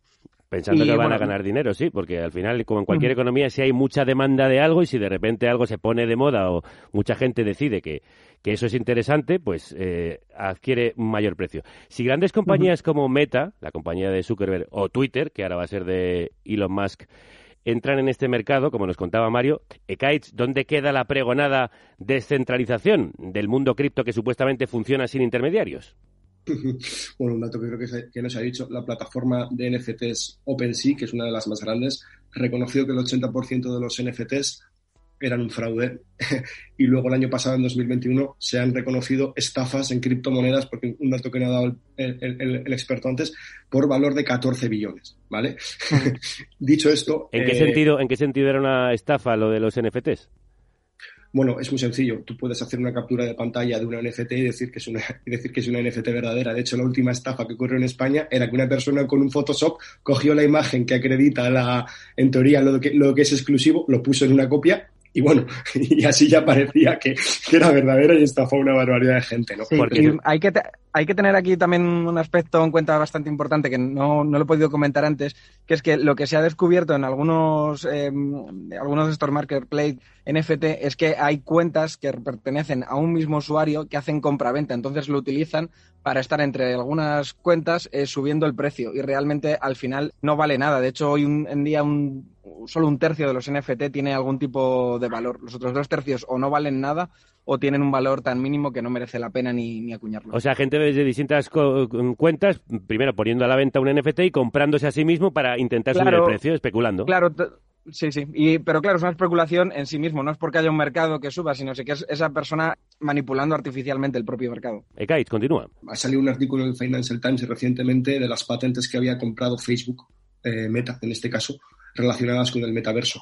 Pensando Y, que van a ganar dinero, sí, porque al final, como en cualquier economía, si hay mucha demanda de algo y si de repente algo se pone de moda o mucha gente decide que, que eso es interesante, pues eh, adquiere un mayor precio. Si grandes compañías como Meta, la compañía de Zuckerberg, o Twitter, que ahora va a ser de Elon Musk, entran en este mercado, como nos contaba Mario, Ekaich, ¿dónde queda la pregonada descentralización del mundo cripto que supuestamente funciona sin intermediarios? bueno, un dato que creo que, se, que no se ha dicho, la plataforma de NFTs OpenSea, que es una de las más grandes, reconoció que el 80% de los NFTs eran un fraude. y luego el año pasado, en 2021, se han reconocido estafas en criptomonedas, porque un dato que no ha dado el, el, el experto antes, por valor de 14 billones, ¿vale? Dicho esto... ¿En qué, eh, sentido, ¿En qué sentido era una estafa lo de los NFTs? Bueno, es muy sencillo. Tú puedes hacer una captura de pantalla de una NFT y decir que es una, y decir que es una NFT verdadera. De hecho, la última estafa que ocurrió en España era que una persona con un Photoshop cogió la imagen que acredita la, en teoría lo que, lo que es exclusivo, lo puso en una copia y bueno, y así ya parecía que, que era verdadera y estafó una barbaridad de gente, ¿no? Sí, y hay que, hay que tener aquí también un aspecto en cuenta bastante importante que no, no lo he podido comentar antes, que es que lo que se ha descubierto en algunos, eh, algunos de estos marketplace NFT es que hay cuentas que pertenecen a un mismo usuario que hacen compra-venta, entonces lo utilizan para estar entre algunas cuentas eh, subiendo el precio y realmente al final no vale nada. De hecho, hoy un- en día un, solo un tercio de los NFT tiene algún tipo de valor. Los otros dos tercios o no valen nada o tienen un valor tan mínimo que no merece la pena ni, ni acuñarlo. O sea, gente desde distintas co- cuentas, primero poniendo a la venta un NFT y comprándose a sí mismo para intentar subir el precio, especulando. Claro, sí, sí. Y, pero claro, es una especulación en sí mismo. No es porque haya un mercado que suba, sino que es esa persona manipulando artificialmente el propio mercado. Ekait, continúa. ha salido un artículo en el Financial Times recientemente de las patentes que había comprado Facebook, eh, Meta en este caso, relacionadas con el metaverso.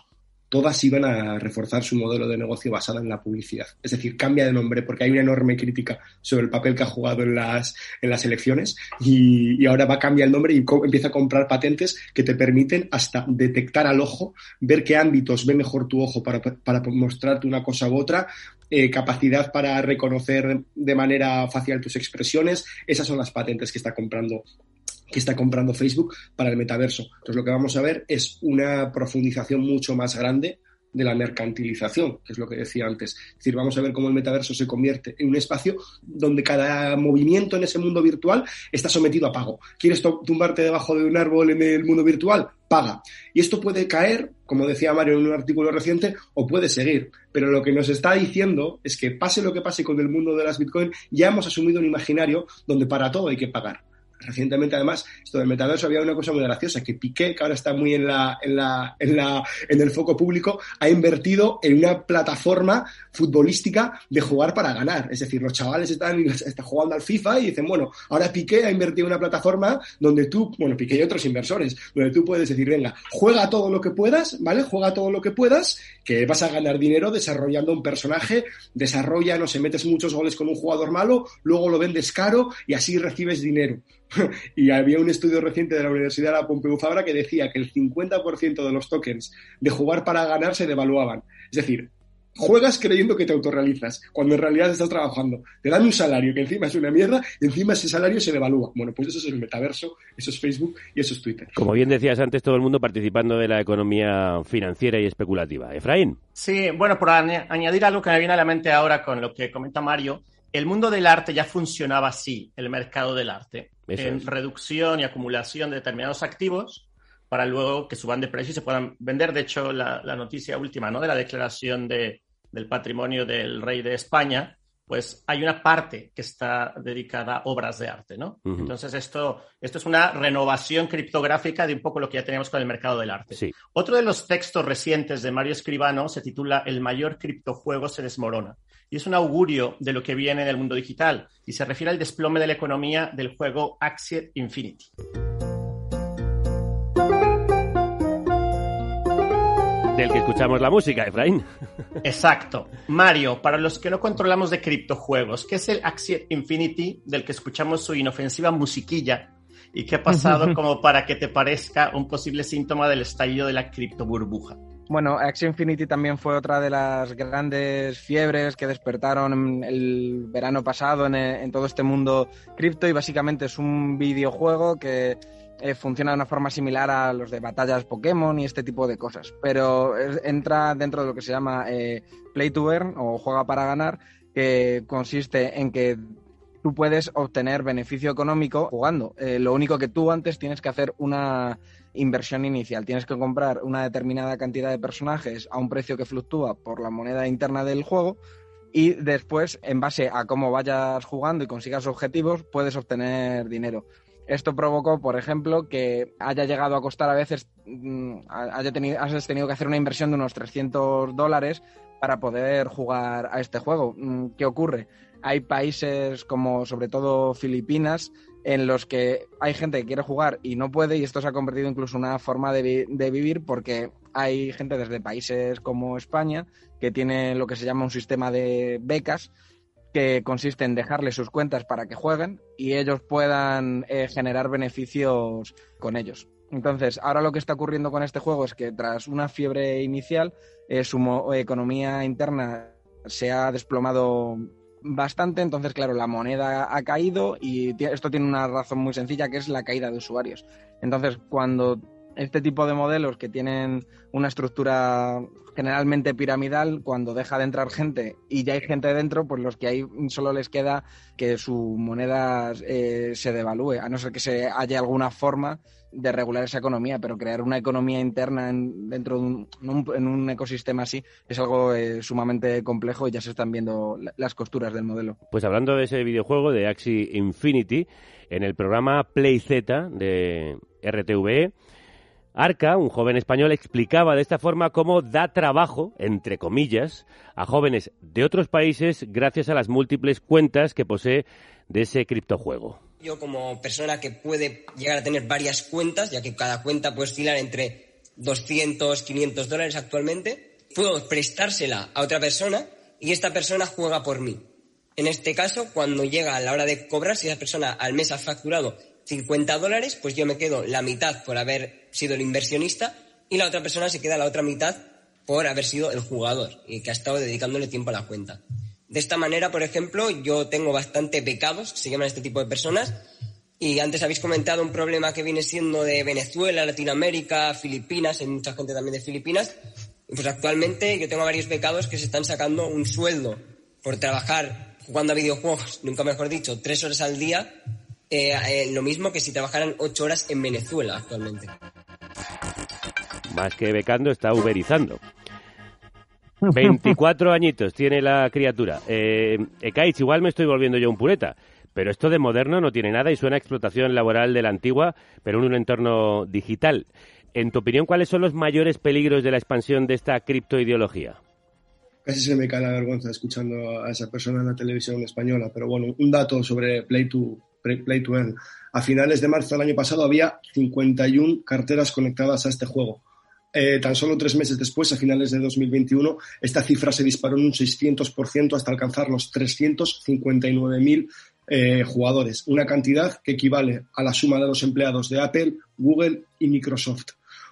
Todas iban a reforzar su modelo de negocio basado en la publicidad. Es decir, cambia de nombre porque hay una enorme crítica sobre el papel que ha jugado en las, en las elecciones y, y ahora va a cambiar el nombre y empieza a comprar patentes que te permiten hasta detectar al ojo, ver qué ámbitos ve mejor tu ojo para, para mostrarte una cosa u otra, eh, capacidad para reconocer de manera facial tus expresiones. Esas son las patentes que está comprando que está comprando Facebook para el metaverso. Entonces lo que vamos a ver es una profundización mucho más grande de la mercantilización, que es lo que decía antes. Es decir, vamos a ver cómo el metaverso se convierte en un espacio donde cada movimiento en ese mundo virtual está sometido a pago. ¿Quieres tumbarte debajo de un árbol en el mundo virtual? Paga. Y esto puede caer, como decía Mario en un artículo reciente, o puede seguir. Pero lo que nos está diciendo es que pase lo que pase con el mundo de las Bitcoin, ya hemos asumido un imaginario donde para todo hay que pagar. Recientemente, además, esto del metaverso había una cosa muy graciosa, que Piqué, que ahora está muy en la, en la, en la, en el foco público, ha invertido en una plataforma futbolística de jugar para ganar. Es decir, los chavales están, están jugando al FIFA y dicen, bueno, ahora Piqué ha invertido en una plataforma donde tú, bueno, Piqué y otros inversores, donde tú puedes decir, venga, juega todo lo que puedas, ¿vale? Juega todo lo que puedas, que vas a ganar dinero desarrollando un personaje, desarrolla, no sé, metes muchos goles con un jugador malo, luego lo vendes caro y así recibes dinero. y había un estudio reciente de la Universidad de la Pompeu Fabra que decía que el 50% de los tokens de jugar para ganar se devaluaban. Es decir, juegas creyendo que te autorrealizas, cuando en realidad estás trabajando. Te dan un salario que encima es una mierda y encima ese salario se devalúa. Bueno, pues eso es el metaverso, eso es Facebook y eso es Twitter. Como bien decías antes, todo el mundo participando de la economía financiera y especulativa. Efraín. Sí, bueno, por añ- añadir algo que me viene a la mente ahora con lo que comenta Mario, el mundo del arte ya funcionaba así, el mercado del arte, Eso en es. reducción y acumulación de determinados activos para luego que suban de precio y se puedan vender. De hecho, la, la noticia última ¿no? de la declaración de, del patrimonio del rey de España, pues hay una parte que está dedicada a obras de arte, ¿no? Entonces, esto, esto es una renovación criptográfica de un poco lo que ya teníamos con el mercado del arte. Sí. Otro de los textos recientes de Mario Escribano se titula El mayor criptojuego se desmorona. Y es un augurio de lo que viene en el mundo digital y se refiere al desplome de la economía del juego Axie Infinity. Del que escuchamos la música, Efraín. Exacto. Mario, para los que no controlamos de criptojuegos, ¿qué es el Axie Infinity del que escuchamos su inofensiva musiquilla? ¿Y qué ha pasado como para que te parezca un posible síntoma del estallido de la criptoburbuja? Bueno, Axie Infinity también fue otra de las grandes fiebres que despertaron el verano pasado en, en todo este mundo cripto y básicamente es un videojuego que eh, funciona de una forma similar a los de batallas Pokémon y este tipo de cosas, pero entra dentro de lo que se llama eh, Play to Earn o Juega para ganar, que consiste en que tú puedes obtener beneficio económico jugando. Eh, lo único que tú antes tienes que hacer una inversión inicial. Tienes que comprar una determinada cantidad de personajes a un precio que fluctúa por la moneda interna del juego y después, en base a cómo vayas jugando y consigas objetivos, puedes obtener dinero. Esto provocó, por ejemplo, que haya llegado a costar a veces, mm, haya tenido, has tenido que hacer una inversión de unos 300 dólares para poder jugar a este juego. Mm, ¿Qué ocurre? Hay países como sobre todo Filipinas en los que hay gente que quiere jugar y no puede y esto se ha convertido incluso en una forma de, de vivir porque hay gente desde países como España que tiene lo que se llama un sistema de becas que consiste en dejarle sus cuentas para que jueguen y ellos puedan eh, generar beneficios con ellos. Entonces, ahora lo que está ocurriendo con este juego es que tras una fiebre inicial, eh, su economía interna se ha desplomado bastante, entonces claro, la moneda ha caído y esto tiene una razón muy sencilla que es la caída de usuarios. Entonces, cuando este tipo de modelos que tienen una estructura generalmente piramidal, cuando deja de entrar gente y ya hay gente dentro, pues los que hay solo les queda que su moneda eh, se devalúe, a no ser que se haya alguna forma de regular esa economía, pero crear una economía interna dentro de un, en un ecosistema así es algo eh, sumamente complejo y ya se están viendo las costuras del modelo. Pues hablando de ese videojuego de Axie Infinity, en el programa PlayZ de RTVE, Arca, un joven español, explicaba de esta forma cómo da trabajo, entre comillas, a jóvenes de otros países gracias a las múltiples cuentas que posee de ese criptojuego. Yo como persona que puede llegar a tener varias cuentas, ya que cada cuenta puede oscilar entre 200, 500 dólares actualmente, puedo prestársela a otra persona y esta persona juega por mí. En este caso, cuando llega a la hora de cobrar, si esa persona al mes ha facturado 50 dólares, pues yo me quedo la mitad por haber sido el inversionista y la otra persona se queda la otra mitad por haber sido el jugador y que ha estado dedicándole tiempo a la cuenta. De esta manera, por ejemplo, yo tengo bastante pecados, que se llaman este tipo de personas, y antes habéis comentado un problema que viene siendo de Venezuela, Latinoamérica, Filipinas, hay mucha gente también de Filipinas, pues actualmente yo tengo varios pecados que se están sacando un sueldo por trabajar jugando a videojuegos, nunca mejor dicho, tres horas al día eh, eh, lo mismo que si trabajaran ocho horas en Venezuela actualmente. Más que becando, está uberizando. 24 añitos tiene la criatura. Eh, Ekaich, igual me estoy volviendo yo un pureta, pero esto de moderno no tiene nada y suena a explotación laboral de la antigua, pero en un entorno digital. En tu opinión, ¿cuáles son los mayores peligros de la expansión de esta criptoideología? Casi se me cae la vergüenza escuchando a esa persona en la televisión española, pero bueno, un dato sobre Play to Play to Earn. A finales de marzo del año pasado había 51 carteras conectadas a este juego. Eh, tan solo tres meses después, a finales de 2021, esta cifra se disparó en un 600% hasta alcanzar los 359.000 eh, jugadores, una cantidad que equivale a la suma de los empleados de Apple, Google y Microsoft.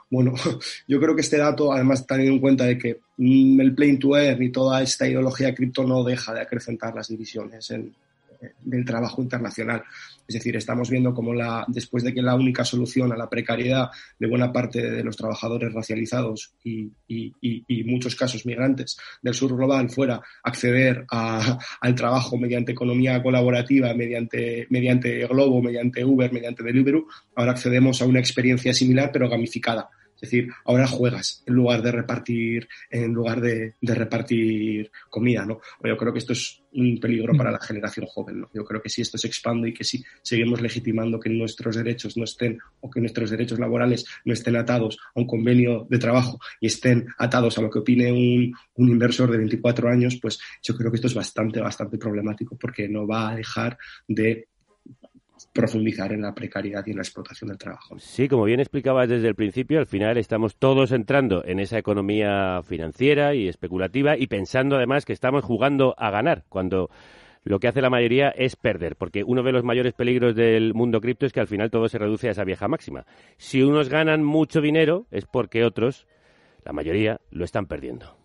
Bueno, yo creo que este dato, además teniendo en cuenta de que mm, el Play to Earn y toda esta ideología cripto no deja de acrecentar las divisiones en, del trabajo internacional. Es decir, estamos viendo cómo la, después de que la única solución a la precariedad de buena parte de los trabajadores racializados y, y, muchos casos migrantes del sur global fuera acceder al trabajo mediante economía colaborativa, mediante, mediante Globo, mediante Uber, mediante Deliveroo, ahora accedemos a una experiencia similar pero gamificada es decir, ahora juegas en lugar de repartir, en lugar de, repartir comida, ¿no? Yo creo que esto es un peligro para la generación joven, ¿no? Yo creo que si esto se expande y que si seguimos legitimando que nuestros derechos no estén o que nuestros derechos laborales no estén atados a un convenio de trabajo y estén atados a lo que opine un, un inversor de 24 años, pues yo creo que esto es bastante, bastante problemático porque no va a dejar de profundizar en la precariedad y en la explotación del trabajo. Sí, como bien explicabas desde el principio, al final estamos todos entrando en esa economía financiera y especulativa y pensando además que estamos jugando a ganar cuando lo que hace la mayoría es perder, porque uno de los mayores peligros del mundo cripto es que al final todo se reduce a esa vieja máxima. Si unos ganan mucho dinero es porque otros, la mayoría, lo están perdiendo.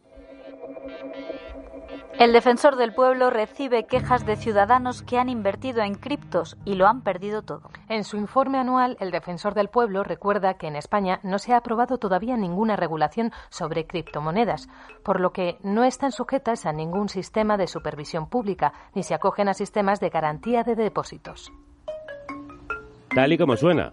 El defensor del pueblo recibe quejas de ciudadanos que han invertido en criptos y lo han perdido todo. En su informe anual, el defensor del pueblo recuerda que en España no se ha aprobado todavía ninguna regulación sobre criptomonedas, por lo que no están sujetas a ningún sistema de supervisión pública ni se acogen a sistemas de garantía de depósitos. Tal y como suena.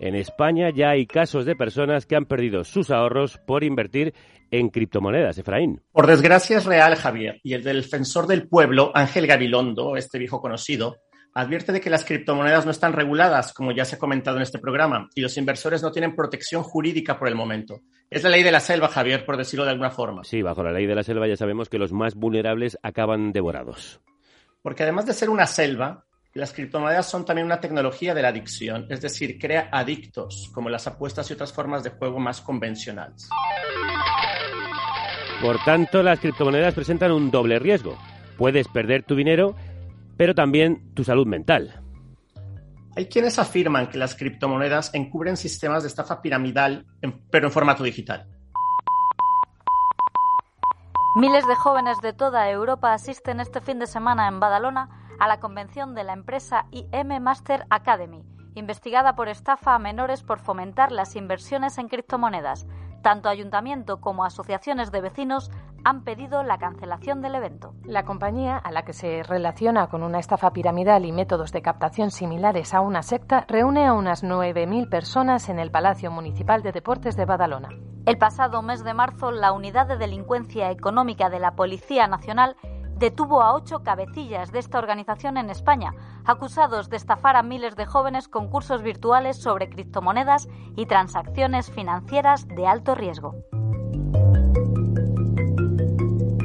En España ya hay casos de personas que han perdido sus ahorros por invertir en criptomonedas, Efraín. Por desgracia es real, Javier, y el defensor del pueblo, Ángel Gabilondo, este viejo conocido, advierte de que las criptomonedas no están reguladas, como ya se ha comentado en este programa, y los inversores no tienen protección jurídica por el momento. Es la ley de la selva, Javier, por decirlo de alguna forma. Sí, bajo la ley de la selva ya sabemos que los más vulnerables acaban devorados. Porque además de ser una selva, las criptomonedas son también una tecnología de la adicción, es decir, crea adictos, como las apuestas y otras formas de juego más convencionales. Por tanto, las criptomonedas presentan un doble riesgo. Puedes perder tu dinero pero también tu salud mental. Hay quienes afirman que las criptomonedas encubren sistemas de estafa piramidal, pero en formato digital. Miles de jóvenes de toda Europa asisten este fin de semana en Badalona a la convención de la empresa IM Master Academy, investigada por estafa a menores por fomentar las inversiones en criptomonedas. Tanto ayuntamiento como asociaciones de vecinos han pedido la cancelación del evento. La compañía, a la que se relaciona con una estafa piramidal y métodos de captación similares a una secta, reúne a unas 9.000 personas en el Palacio Municipal de Deportes de Badalona. El pasado mes de marzo, la Unidad de Delincuencia Económica de la Policía Nacional detuvo a ocho cabecillas de esta organización en España, acusados de estafar a miles de jóvenes con cursos virtuales sobre criptomonedas y transacciones financieras de alto riesgo.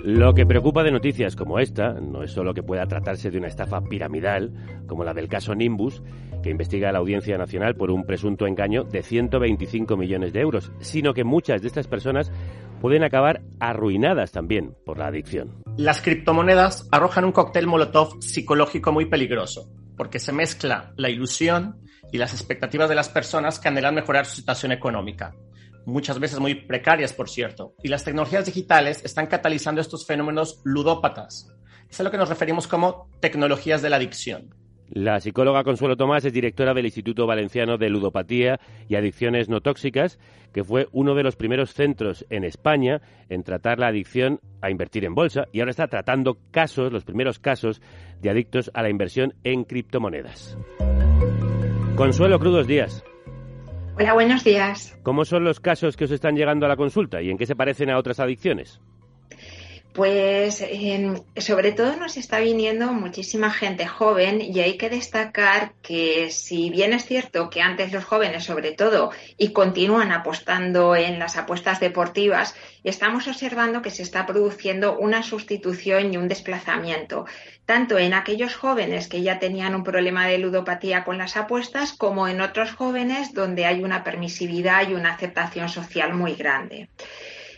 Lo que preocupa de noticias como esta no es solo que pueda tratarse de una estafa piramidal, como la del caso Nimbus, que investiga la Audiencia Nacional por un presunto engaño de 125 millones de euros, sino que muchas de estas personas pueden acabar arruinadas también por la adicción. Las criptomonedas arrojan un cóctel molotov psicológico muy peligroso, porque se mezcla la ilusión y las expectativas de las personas que anhelan mejorar su situación económica muchas veces muy precarias, por cierto. Y las tecnologías digitales están catalizando estos fenómenos ludópatas. Es a lo que nos referimos como tecnologías de la adicción. La psicóloga Consuelo Tomás es directora del Instituto Valenciano de Ludopatía y Adicciones No Tóxicas, que fue uno de los primeros centros en España en tratar la adicción a invertir en bolsa y ahora está tratando casos, los primeros casos de adictos a la inversión en criptomonedas. Consuelo, crudos días. Hola, buenos días. ¿Cómo son los casos que os están llegando a la consulta y en qué se parecen a otras adicciones? Pues sobre todo nos está viniendo muchísima gente joven y hay que destacar que si bien es cierto que antes los jóvenes sobre todo y continúan apostando en las apuestas deportivas, estamos observando que se está produciendo una sustitución y un desplazamiento, tanto en aquellos jóvenes que ya tenían un problema de ludopatía con las apuestas como en otros jóvenes donde hay una permisividad y una aceptación social muy grande.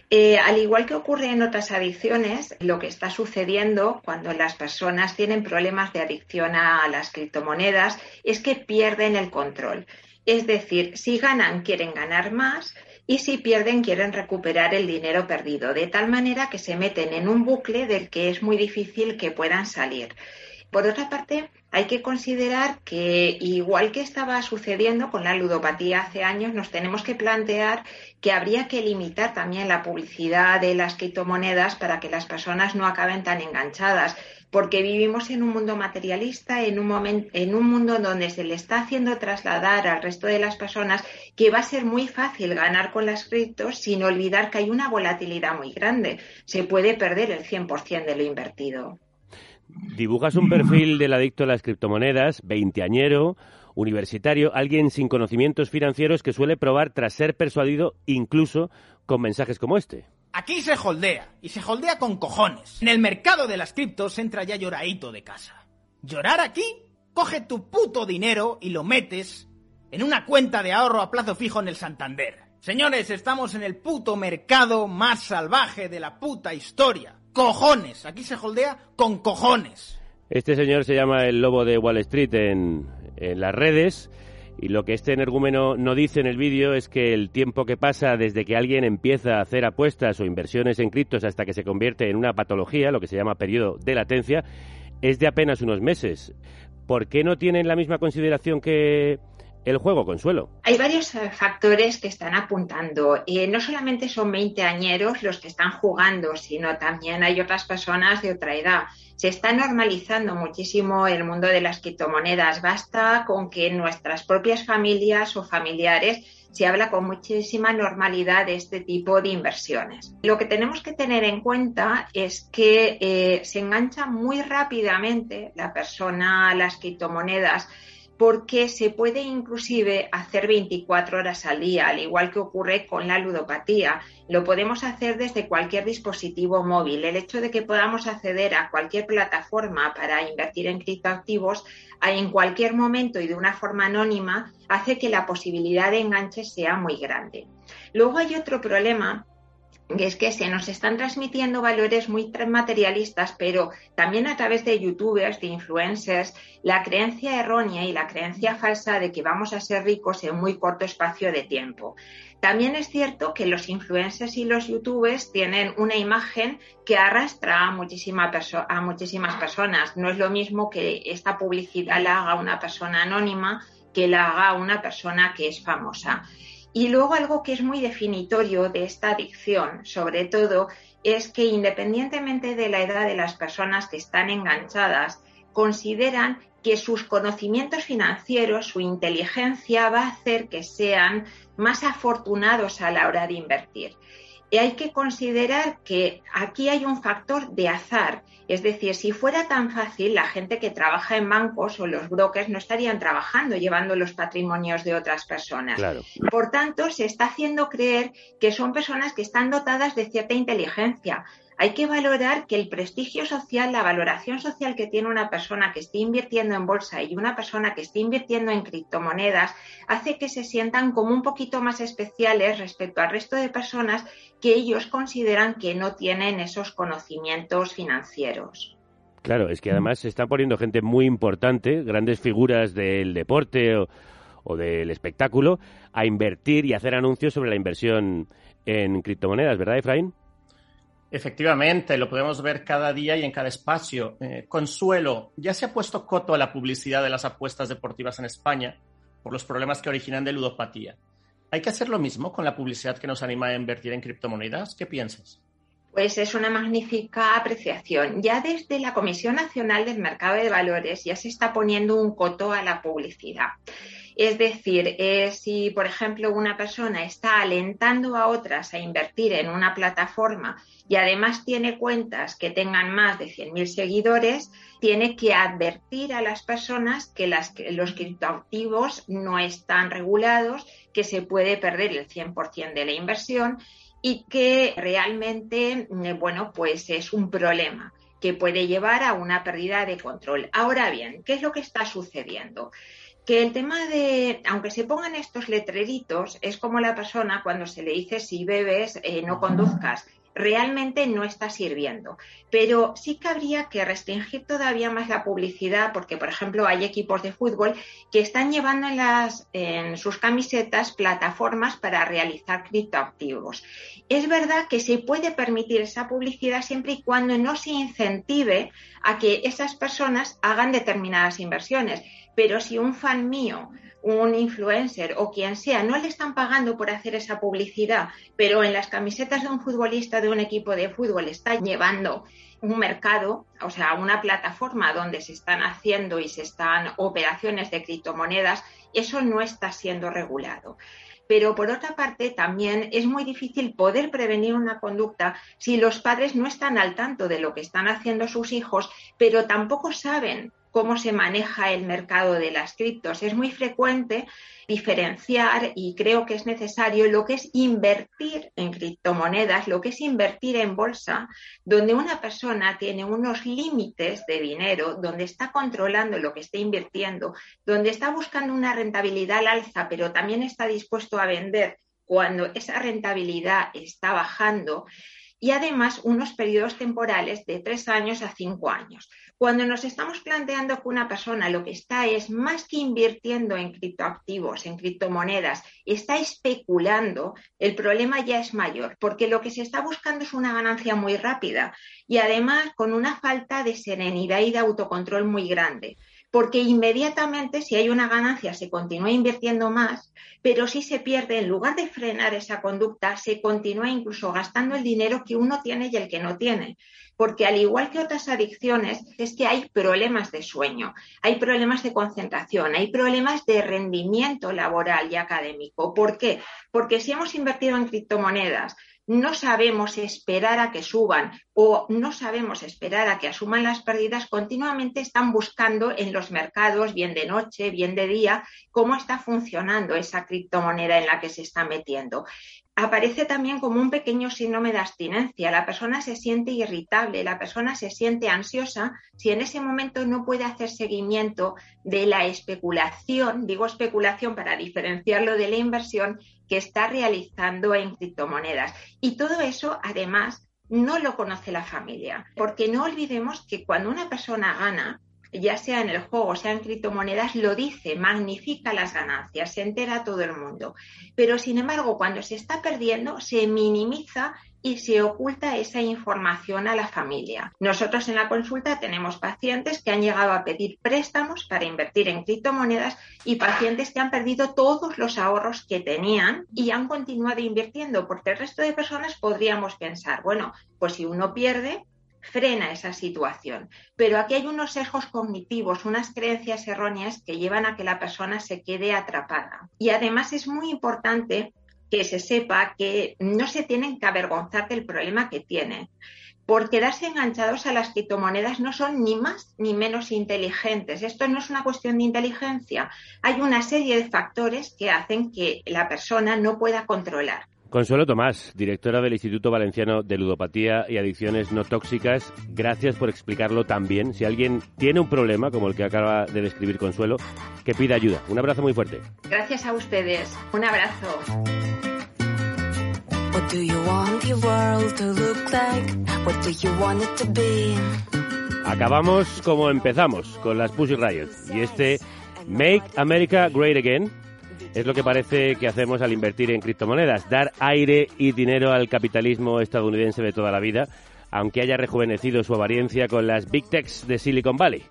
Eh, al igual que ocurre en otras adicciones, lo que está sucediendo cuando las personas tienen problemas de adicción a las criptomonedas es que pierden el control. Es decir, si ganan, quieren ganar más y si pierden, quieren recuperar el dinero perdido, de tal manera que se meten en un bucle del que es muy difícil que puedan salir. Por otra parte, hay que considerar que, igual que estaba sucediendo con la ludopatía hace años, nos tenemos que plantear que habría que limitar también la publicidad de las criptomonedas para que las personas no acaben tan enganchadas porque vivimos en un mundo materialista, en un, momento, en un mundo donde se le está haciendo trasladar al resto de las personas que va a ser muy fácil ganar con las criptos sin olvidar que hay una volatilidad muy grande. Se puede perder el 100% de lo invertido. Dibujas un perfil del adicto a las criptomonedas, veinteañero, universitario, alguien sin conocimientos financieros que suele probar tras ser persuadido incluso con mensajes como este. Aquí se holdea, y se holdea con cojones. En el mercado de las criptos entra ya lloradito de casa. ¿Llorar aquí? Coge tu puto dinero y lo metes en una cuenta de ahorro a plazo fijo en el Santander. Señores, estamos en el puto mercado más salvaje de la puta historia cojones. Aquí se holdea con cojones. Este señor se llama el lobo de Wall Street en, en las redes. Y lo que este energúmeno no dice en el vídeo es que el tiempo que pasa desde que alguien empieza a hacer apuestas o inversiones en criptos hasta que se convierte en una patología, lo que se llama periodo de latencia, es de apenas unos meses. ¿Por qué no tienen la misma consideración que el juego consuelo. Hay varios eh, factores que están apuntando. Eh, no solamente son 20 añeros los que están jugando, sino también hay otras personas de otra edad. Se está normalizando muchísimo el mundo de las criptomonedas. Basta con que nuestras propias familias o familiares se habla con muchísima normalidad de este tipo de inversiones. Lo que tenemos que tener en cuenta es que eh, se engancha muy rápidamente la persona a las criptomonedas porque se puede inclusive hacer 24 horas al día, al igual que ocurre con la ludopatía. Lo podemos hacer desde cualquier dispositivo móvil. El hecho de que podamos acceder a cualquier plataforma para invertir en criptoactivos en cualquier momento y de una forma anónima hace que la posibilidad de enganche sea muy grande. Luego hay otro problema es que se nos están transmitiendo valores muy materialistas, pero también a través de youtubers, de influencers, la creencia errónea y la creencia falsa de que vamos a ser ricos en muy corto espacio de tiempo. También es cierto que los influencers y los youtubers tienen una imagen que arrastra a, a muchísimas personas. No es lo mismo que esta publicidad la haga una persona anónima que la haga una persona que es famosa. Y luego algo que es muy definitorio de esta adicción, sobre todo, es que independientemente de la edad de las personas que están enganchadas, consideran que sus conocimientos financieros, su inteligencia va a hacer que sean más afortunados a la hora de invertir. Y hay que considerar que aquí hay un factor de azar. Es decir, si fuera tan fácil, la gente que trabaja en bancos o los brokers no estarían trabajando llevando los patrimonios de otras personas. Por tanto, se está haciendo creer que son personas que están dotadas de cierta inteligencia hay que valorar que el prestigio social, la valoración social que tiene una persona que esté invirtiendo en bolsa y una persona que esté invirtiendo en criptomonedas hace que se sientan como un poquito más especiales respecto al resto de personas que ellos consideran que no tienen esos conocimientos financieros. Claro, es que además se está poniendo gente muy importante, grandes figuras del deporte o, o del espectáculo, a invertir y hacer anuncios sobre la inversión en criptomonedas, ¿verdad, Efraín? Efectivamente, lo podemos ver cada día y en cada espacio. Eh, Consuelo, ya se ha puesto coto a la publicidad de las apuestas deportivas en España por los problemas que originan de ludopatía. ¿Hay que hacer lo mismo con la publicidad que nos anima a invertir en criptomonedas? ¿Qué piensas? Pues es una magnífica apreciación. Ya desde la Comisión Nacional del Mercado de Valores ya se está poniendo un coto a la publicidad. Es decir, eh, si, por ejemplo, una persona está alentando a otras a invertir en una plataforma y además tiene cuentas que tengan más de 100.000 seguidores, tiene que advertir a las personas que, los criptoactivos no están regulados, que se puede perder el 100% de la inversión y que realmente, eh, bueno, pues es un problema que puede llevar a una pérdida de control. Ahora bien, ¿qué es lo que está sucediendo? Que el tema de, aunque se pongan estos letreritos, es como la persona cuando se le dice si bebes, eh, no conduzcas. Realmente no está sirviendo. Pero sí que habría que restringir todavía más la publicidad, porque, por ejemplo, hay equipos de fútbol que están llevando en, las, en sus camisetas plataformas para realizar criptoactivos. Es verdad que se puede permitir esa publicidad siempre y cuando no se incentive a que esas personas hagan determinadas inversiones pero si un fan mío, un influencer o quien sea no le están pagando por hacer esa publicidad, pero en las camisetas de un futbolista de un equipo de fútbol está llevando un mercado, o sea, una plataforma donde se están haciendo y se están operaciones de criptomonedas, eso no está siendo regulado. Pero por otra parte también es muy difícil poder prevenir una conducta si los padres no están al tanto de lo que están haciendo sus hijos, pero tampoco saben cómo se maneja el mercado de las criptos. Es muy frecuente diferenciar y creo que es necesario lo que es invertir en criptomonedas, lo que es invertir en bolsa, donde una persona tiene unos límites de dinero, donde está controlando lo que está invirtiendo, donde está buscando una rentabilidad al alza, pero también está dispuesto a vender cuando esa rentabilidad está bajando y además unos periodos temporales de tres años a cinco años. Cuando nos estamos planteando que una persona lo que está es más que invirtiendo en criptoactivos, en criptomonedas, está especulando, el problema ya es mayor, porque lo que se está buscando es una ganancia muy rápida y además con una falta de serenidad y de autocontrol muy grande. Porque inmediatamente si hay una ganancia se continúa invirtiendo más, pero si se pierde, en lugar de frenar esa conducta, se continúa incluso gastando el dinero que uno tiene y el que no tiene. Porque al igual que otras adicciones, es que hay problemas de sueño, hay problemas de concentración, hay problemas de rendimiento laboral y académico. ¿Por qué? Porque si hemos invertido en criptomonedas, no sabemos esperar a que suban o no sabemos esperar a que asuman las pérdidas, continuamente están buscando en los mercados, bien de noche, bien de día, cómo está funcionando esa criptomoneda en la que se está metiendo aparece también como un pequeño síndrome de abstinencia. La persona se siente irritable, la persona se siente ansiosa si en ese momento no puede hacer seguimiento de la especulación, digo especulación para diferenciarlo de la inversión que está realizando en criptomonedas. Y todo eso, además, no lo conoce la familia, porque no olvidemos que cuando una persona gana, ya sea en el juego, sea en criptomonedas, lo dice, magnifica las ganancias, se entera todo el mundo. Pero, sin embargo, cuando se está perdiendo, se minimiza y se oculta esa información a la familia. Nosotros en la consulta tenemos pacientes que han llegado a pedir préstamos para invertir en criptomonedas y pacientes que han perdido todos los ahorros que tenían y han continuado invirtiendo, porque el resto de personas podríamos pensar, bueno, pues si uno pierde, frena esa situación. Pero aquí hay unos sesgos cognitivos, unas creencias erróneas que llevan a que la persona se quede atrapada. Y además es muy importante que se sepa que no se tienen que avergonzar del problema que tienen. Por quedarse enganchados a las criptomonedas no son ni más ni menos inteligentes. Esto no es una cuestión de inteligencia. Hay una serie de factores que hacen que la persona no pueda controlar. Consuelo Tomás, directora del Instituto Valenciano de Ludopatía y Adicciones No Tóxicas, gracias por explicarlo también. Si alguien tiene un problema, como el que acaba de describir Consuelo, que pida ayuda. Un abrazo muy fuerte. Gracias a ustedes. Un abrazo. Acabamos como empezamos, con las Pussy Riot. Y este Make America Great Again es lo que parece que hacemos al invertir en criptomonedas, dar aire y dinero al capitalismo estadounidense de toda la vida, aunque haya rejuvenecido su apariencia con las Big Techs de Silicon Valley.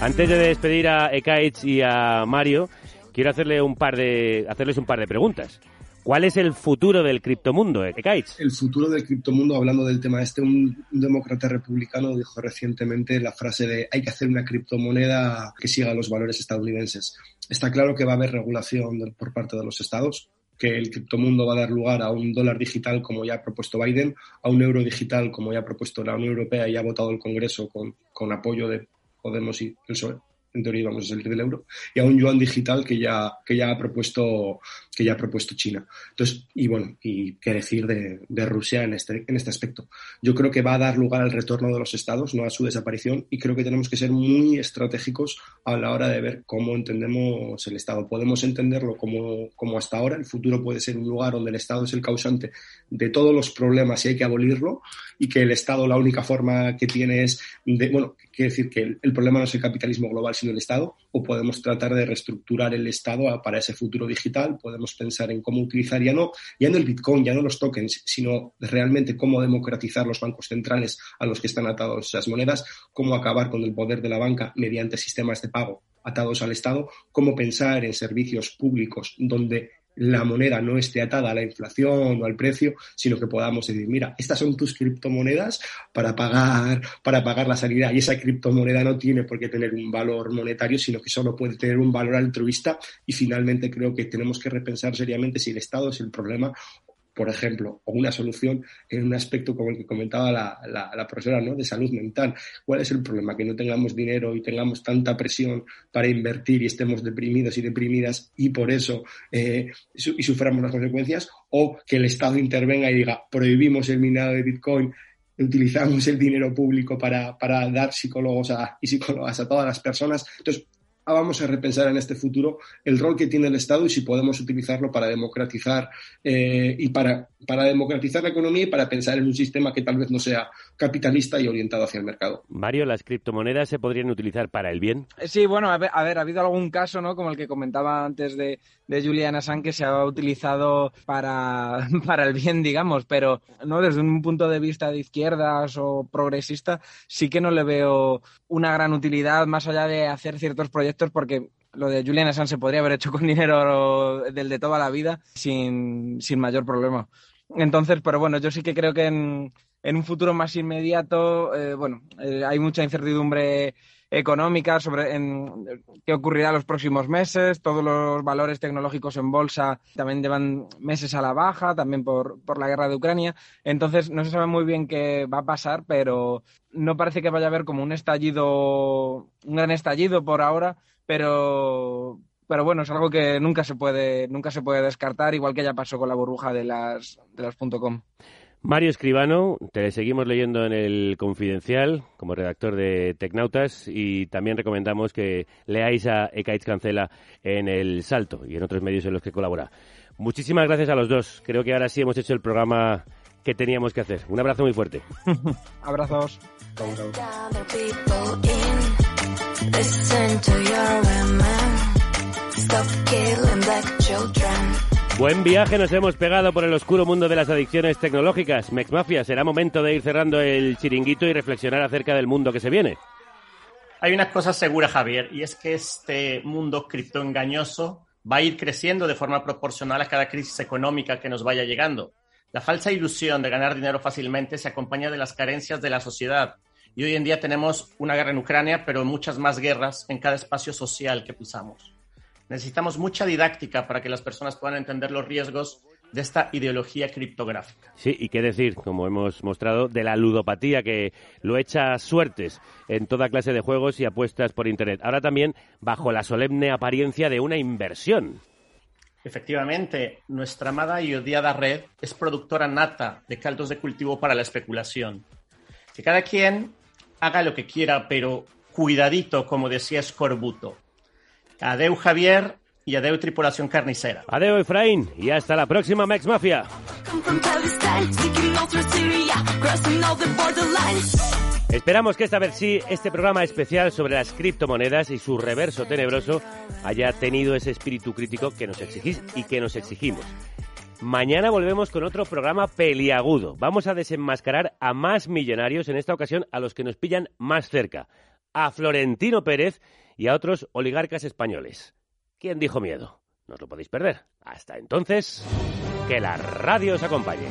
Antes de despedir a Ekaich y a Mario, quiero hacerle un par de, hacerles un par de preguntas. ¿Cuál es el futuro del criptomundo, Ekaich? El futuro del criptomundo, hablando del tema este, un, un, demócrata republicano dijo recientemente la frase de hay que hacer una criptomoneda que siga los valores estadounidenses. Está claro que va a haber regulación por parte de los estados, que el criptomundo va a dar lugar a un dólar digital como ya ha propuesto Biden, a un euro digital como ya ha propuesto la Unión Europea y ha votado el Congreso con, con apoyo de Podemos y el PSOE en teoría vamos a salir del euro, y a un yuan digital que ya, que ya ha propuesto que ya ha propuesto China. Entonces, y bueno, y qué decir de, de, Rusia en este, en este aspecto. Yo creo que va a dar lugar al retorno de los estados, no a su desaparición, y creo que tenemos que ser muy estratégicos a la hora de ver cómo entendemos el Estado. Podemos entenderlo como, como hasta ahora, el futuro puede ser un lugar donde el Estado es el causante de todos los problemas y hay que abolirlo, y que el Estado la única forma que tiene es, de, bueno, quiere decir que el, problema no es el capitalismo global, sino el Estado, o podemos tratar de reestructurar el Estado para ese futuro digital, podemos pensar en cómo utilizar ya no, ya no el Bitcoin, ya no los tokens, sino realmente cómo democratizar los bancos centrales a los que están atados esas monedas, cómo acabar con el poder de la banca mediante sistemas de pago atados al Estado, cómo pensar en servicios públicos donde la moneda no esté atada a la inflación o al precio, sino que podamos decir, mira, estas son tus criptomonedas para pagar, para pagar la salida. Y esa criptomoneda no tiene por qué tener un valor monetario, sino que solo puede tener un valor altruista. Y finalmente creo que tenemos que repensar seriamente si el Estado es el problema por ejemplo, o una solución en un aspecto como el que comentaba la, la, la, profesora, ¿no? De salud mental. ¿Cuál es el problema? Que no tengamos dinero y tengamos tanta presión para invertir y estemos deprimidos y deprimidas y por eso eh, y suframos las consecuencias, o que el Estado intervenga y diga, prohibimos el minado de Bitcoin, utilizamos el dinero público para, para dar psicólogos a, y psicólogas a todas las personas. Entonces, vamos a repensar en este futuro el rol que tiene el Estado y si podemos utilizarlo para democratizar eh, y para, para democratizar la economía y para pensar en un sistema que tal vez no sea capitalista y orientado hacia el mercado. Mario, ¿las criptomonedas se podrían utilizar para el bien? Sí, bueno, a ver, a ver ha habido algún caso, ¿no? Como el que comentaba antes de, de Julian Assange, que se ha utilizado para, para el bien, digamos, pero no desde un punto de vista de izquierdas o progresista, sí que no le veo una gran utilidad más allá de hacer ciertos proyectos porque lo de Julian Assange se podría haber hecho con dinero del de toda la vida sin, sin mayor problema. Entonces, pero bueno, yo sí que creo que en, en un futuro más inmediato, eh, bueno, eh, hay mucha incertidumbre económica sobre en, qué ocurrirá en los próximos meses. Todos los valores tecnológicos en bolsa también llevan meses a la baja, también por, por la guerra de Ucrania. Entonces, no se sabe muy bien qué va a pasar, pero no parece que vaya a haber como un estallido, un gran estallido por ahora, pero, pero bueno, es algo que nunca se puede, nunca se puede descartar, igual que ya pasó con la burbuja de las, de las .com. Mario Escribano, te seguimos leyendo en el Confidencial como redactor de Tecnautas y también recomendamos que leáis a Ekaitz Cancela en El Salto y en otros medios en los que colabora. Muchísimas gracias a los dos. Creo que ahora sí hemos hecho el programa que teníamos que hacer. Un abrazo muy fuerte. Abrazos. Buen viaje nos hemos pegado por el oscuro mundo de las adicciones tecnológicas. Mex Mafia, será momento de ir cerrando el chiringuito y reflexionar acerca del mundo que se viene. Hay una cosa segura, Javier, y es que este mundo criptoengañoso va a ir creciendo de forma proporcional a cada crisis económica que nos vaya llegando. La falsa ilusión de ganar dinero fácilmente se acompaña de las carencias de la sociedad. Y hoy en día tenemos una guerra en Ucrania, pero muchas más guerras en cada espacio social que pisamos. Necesitamos mucha didáctica para que las personas puedan entender los riesgos de esta ideología criptográfica. Sí, y qué decir, como hemos mostrado, de la ludopatía que lo echa suertes en toda clase de juegos y apuestas por Internet. Ahora también bajo la solemne apariencia de una inversión. Efectivamente, nuestra amada y odiada red es productora nata de caldos de cultivo para la especulación. Que cada quien haga lo que quiera, pero cuidadito, como decía Scorbuto. Adeu Javier y adeu tripulación carnicera. Adeu Efraín y hasta la próxima Max Mafia. Esperamos que esta vez sí, este programa especial sobre las criptomonedas y su reverso tenebroso haya tenido ese espíritu crítico que nos exigís y que nos exigimos. Mañana volvemos con otro programa peliagudo. Vamos a desenmascarar a más millonarios, en esta ocasión a los que nos pillan más cerca, a Florentino Pérez y a otros oligarcas españoles. ¿Quién dijo miedo? No os lo podéis perder. Hasta entonces, que la radio os acompañe.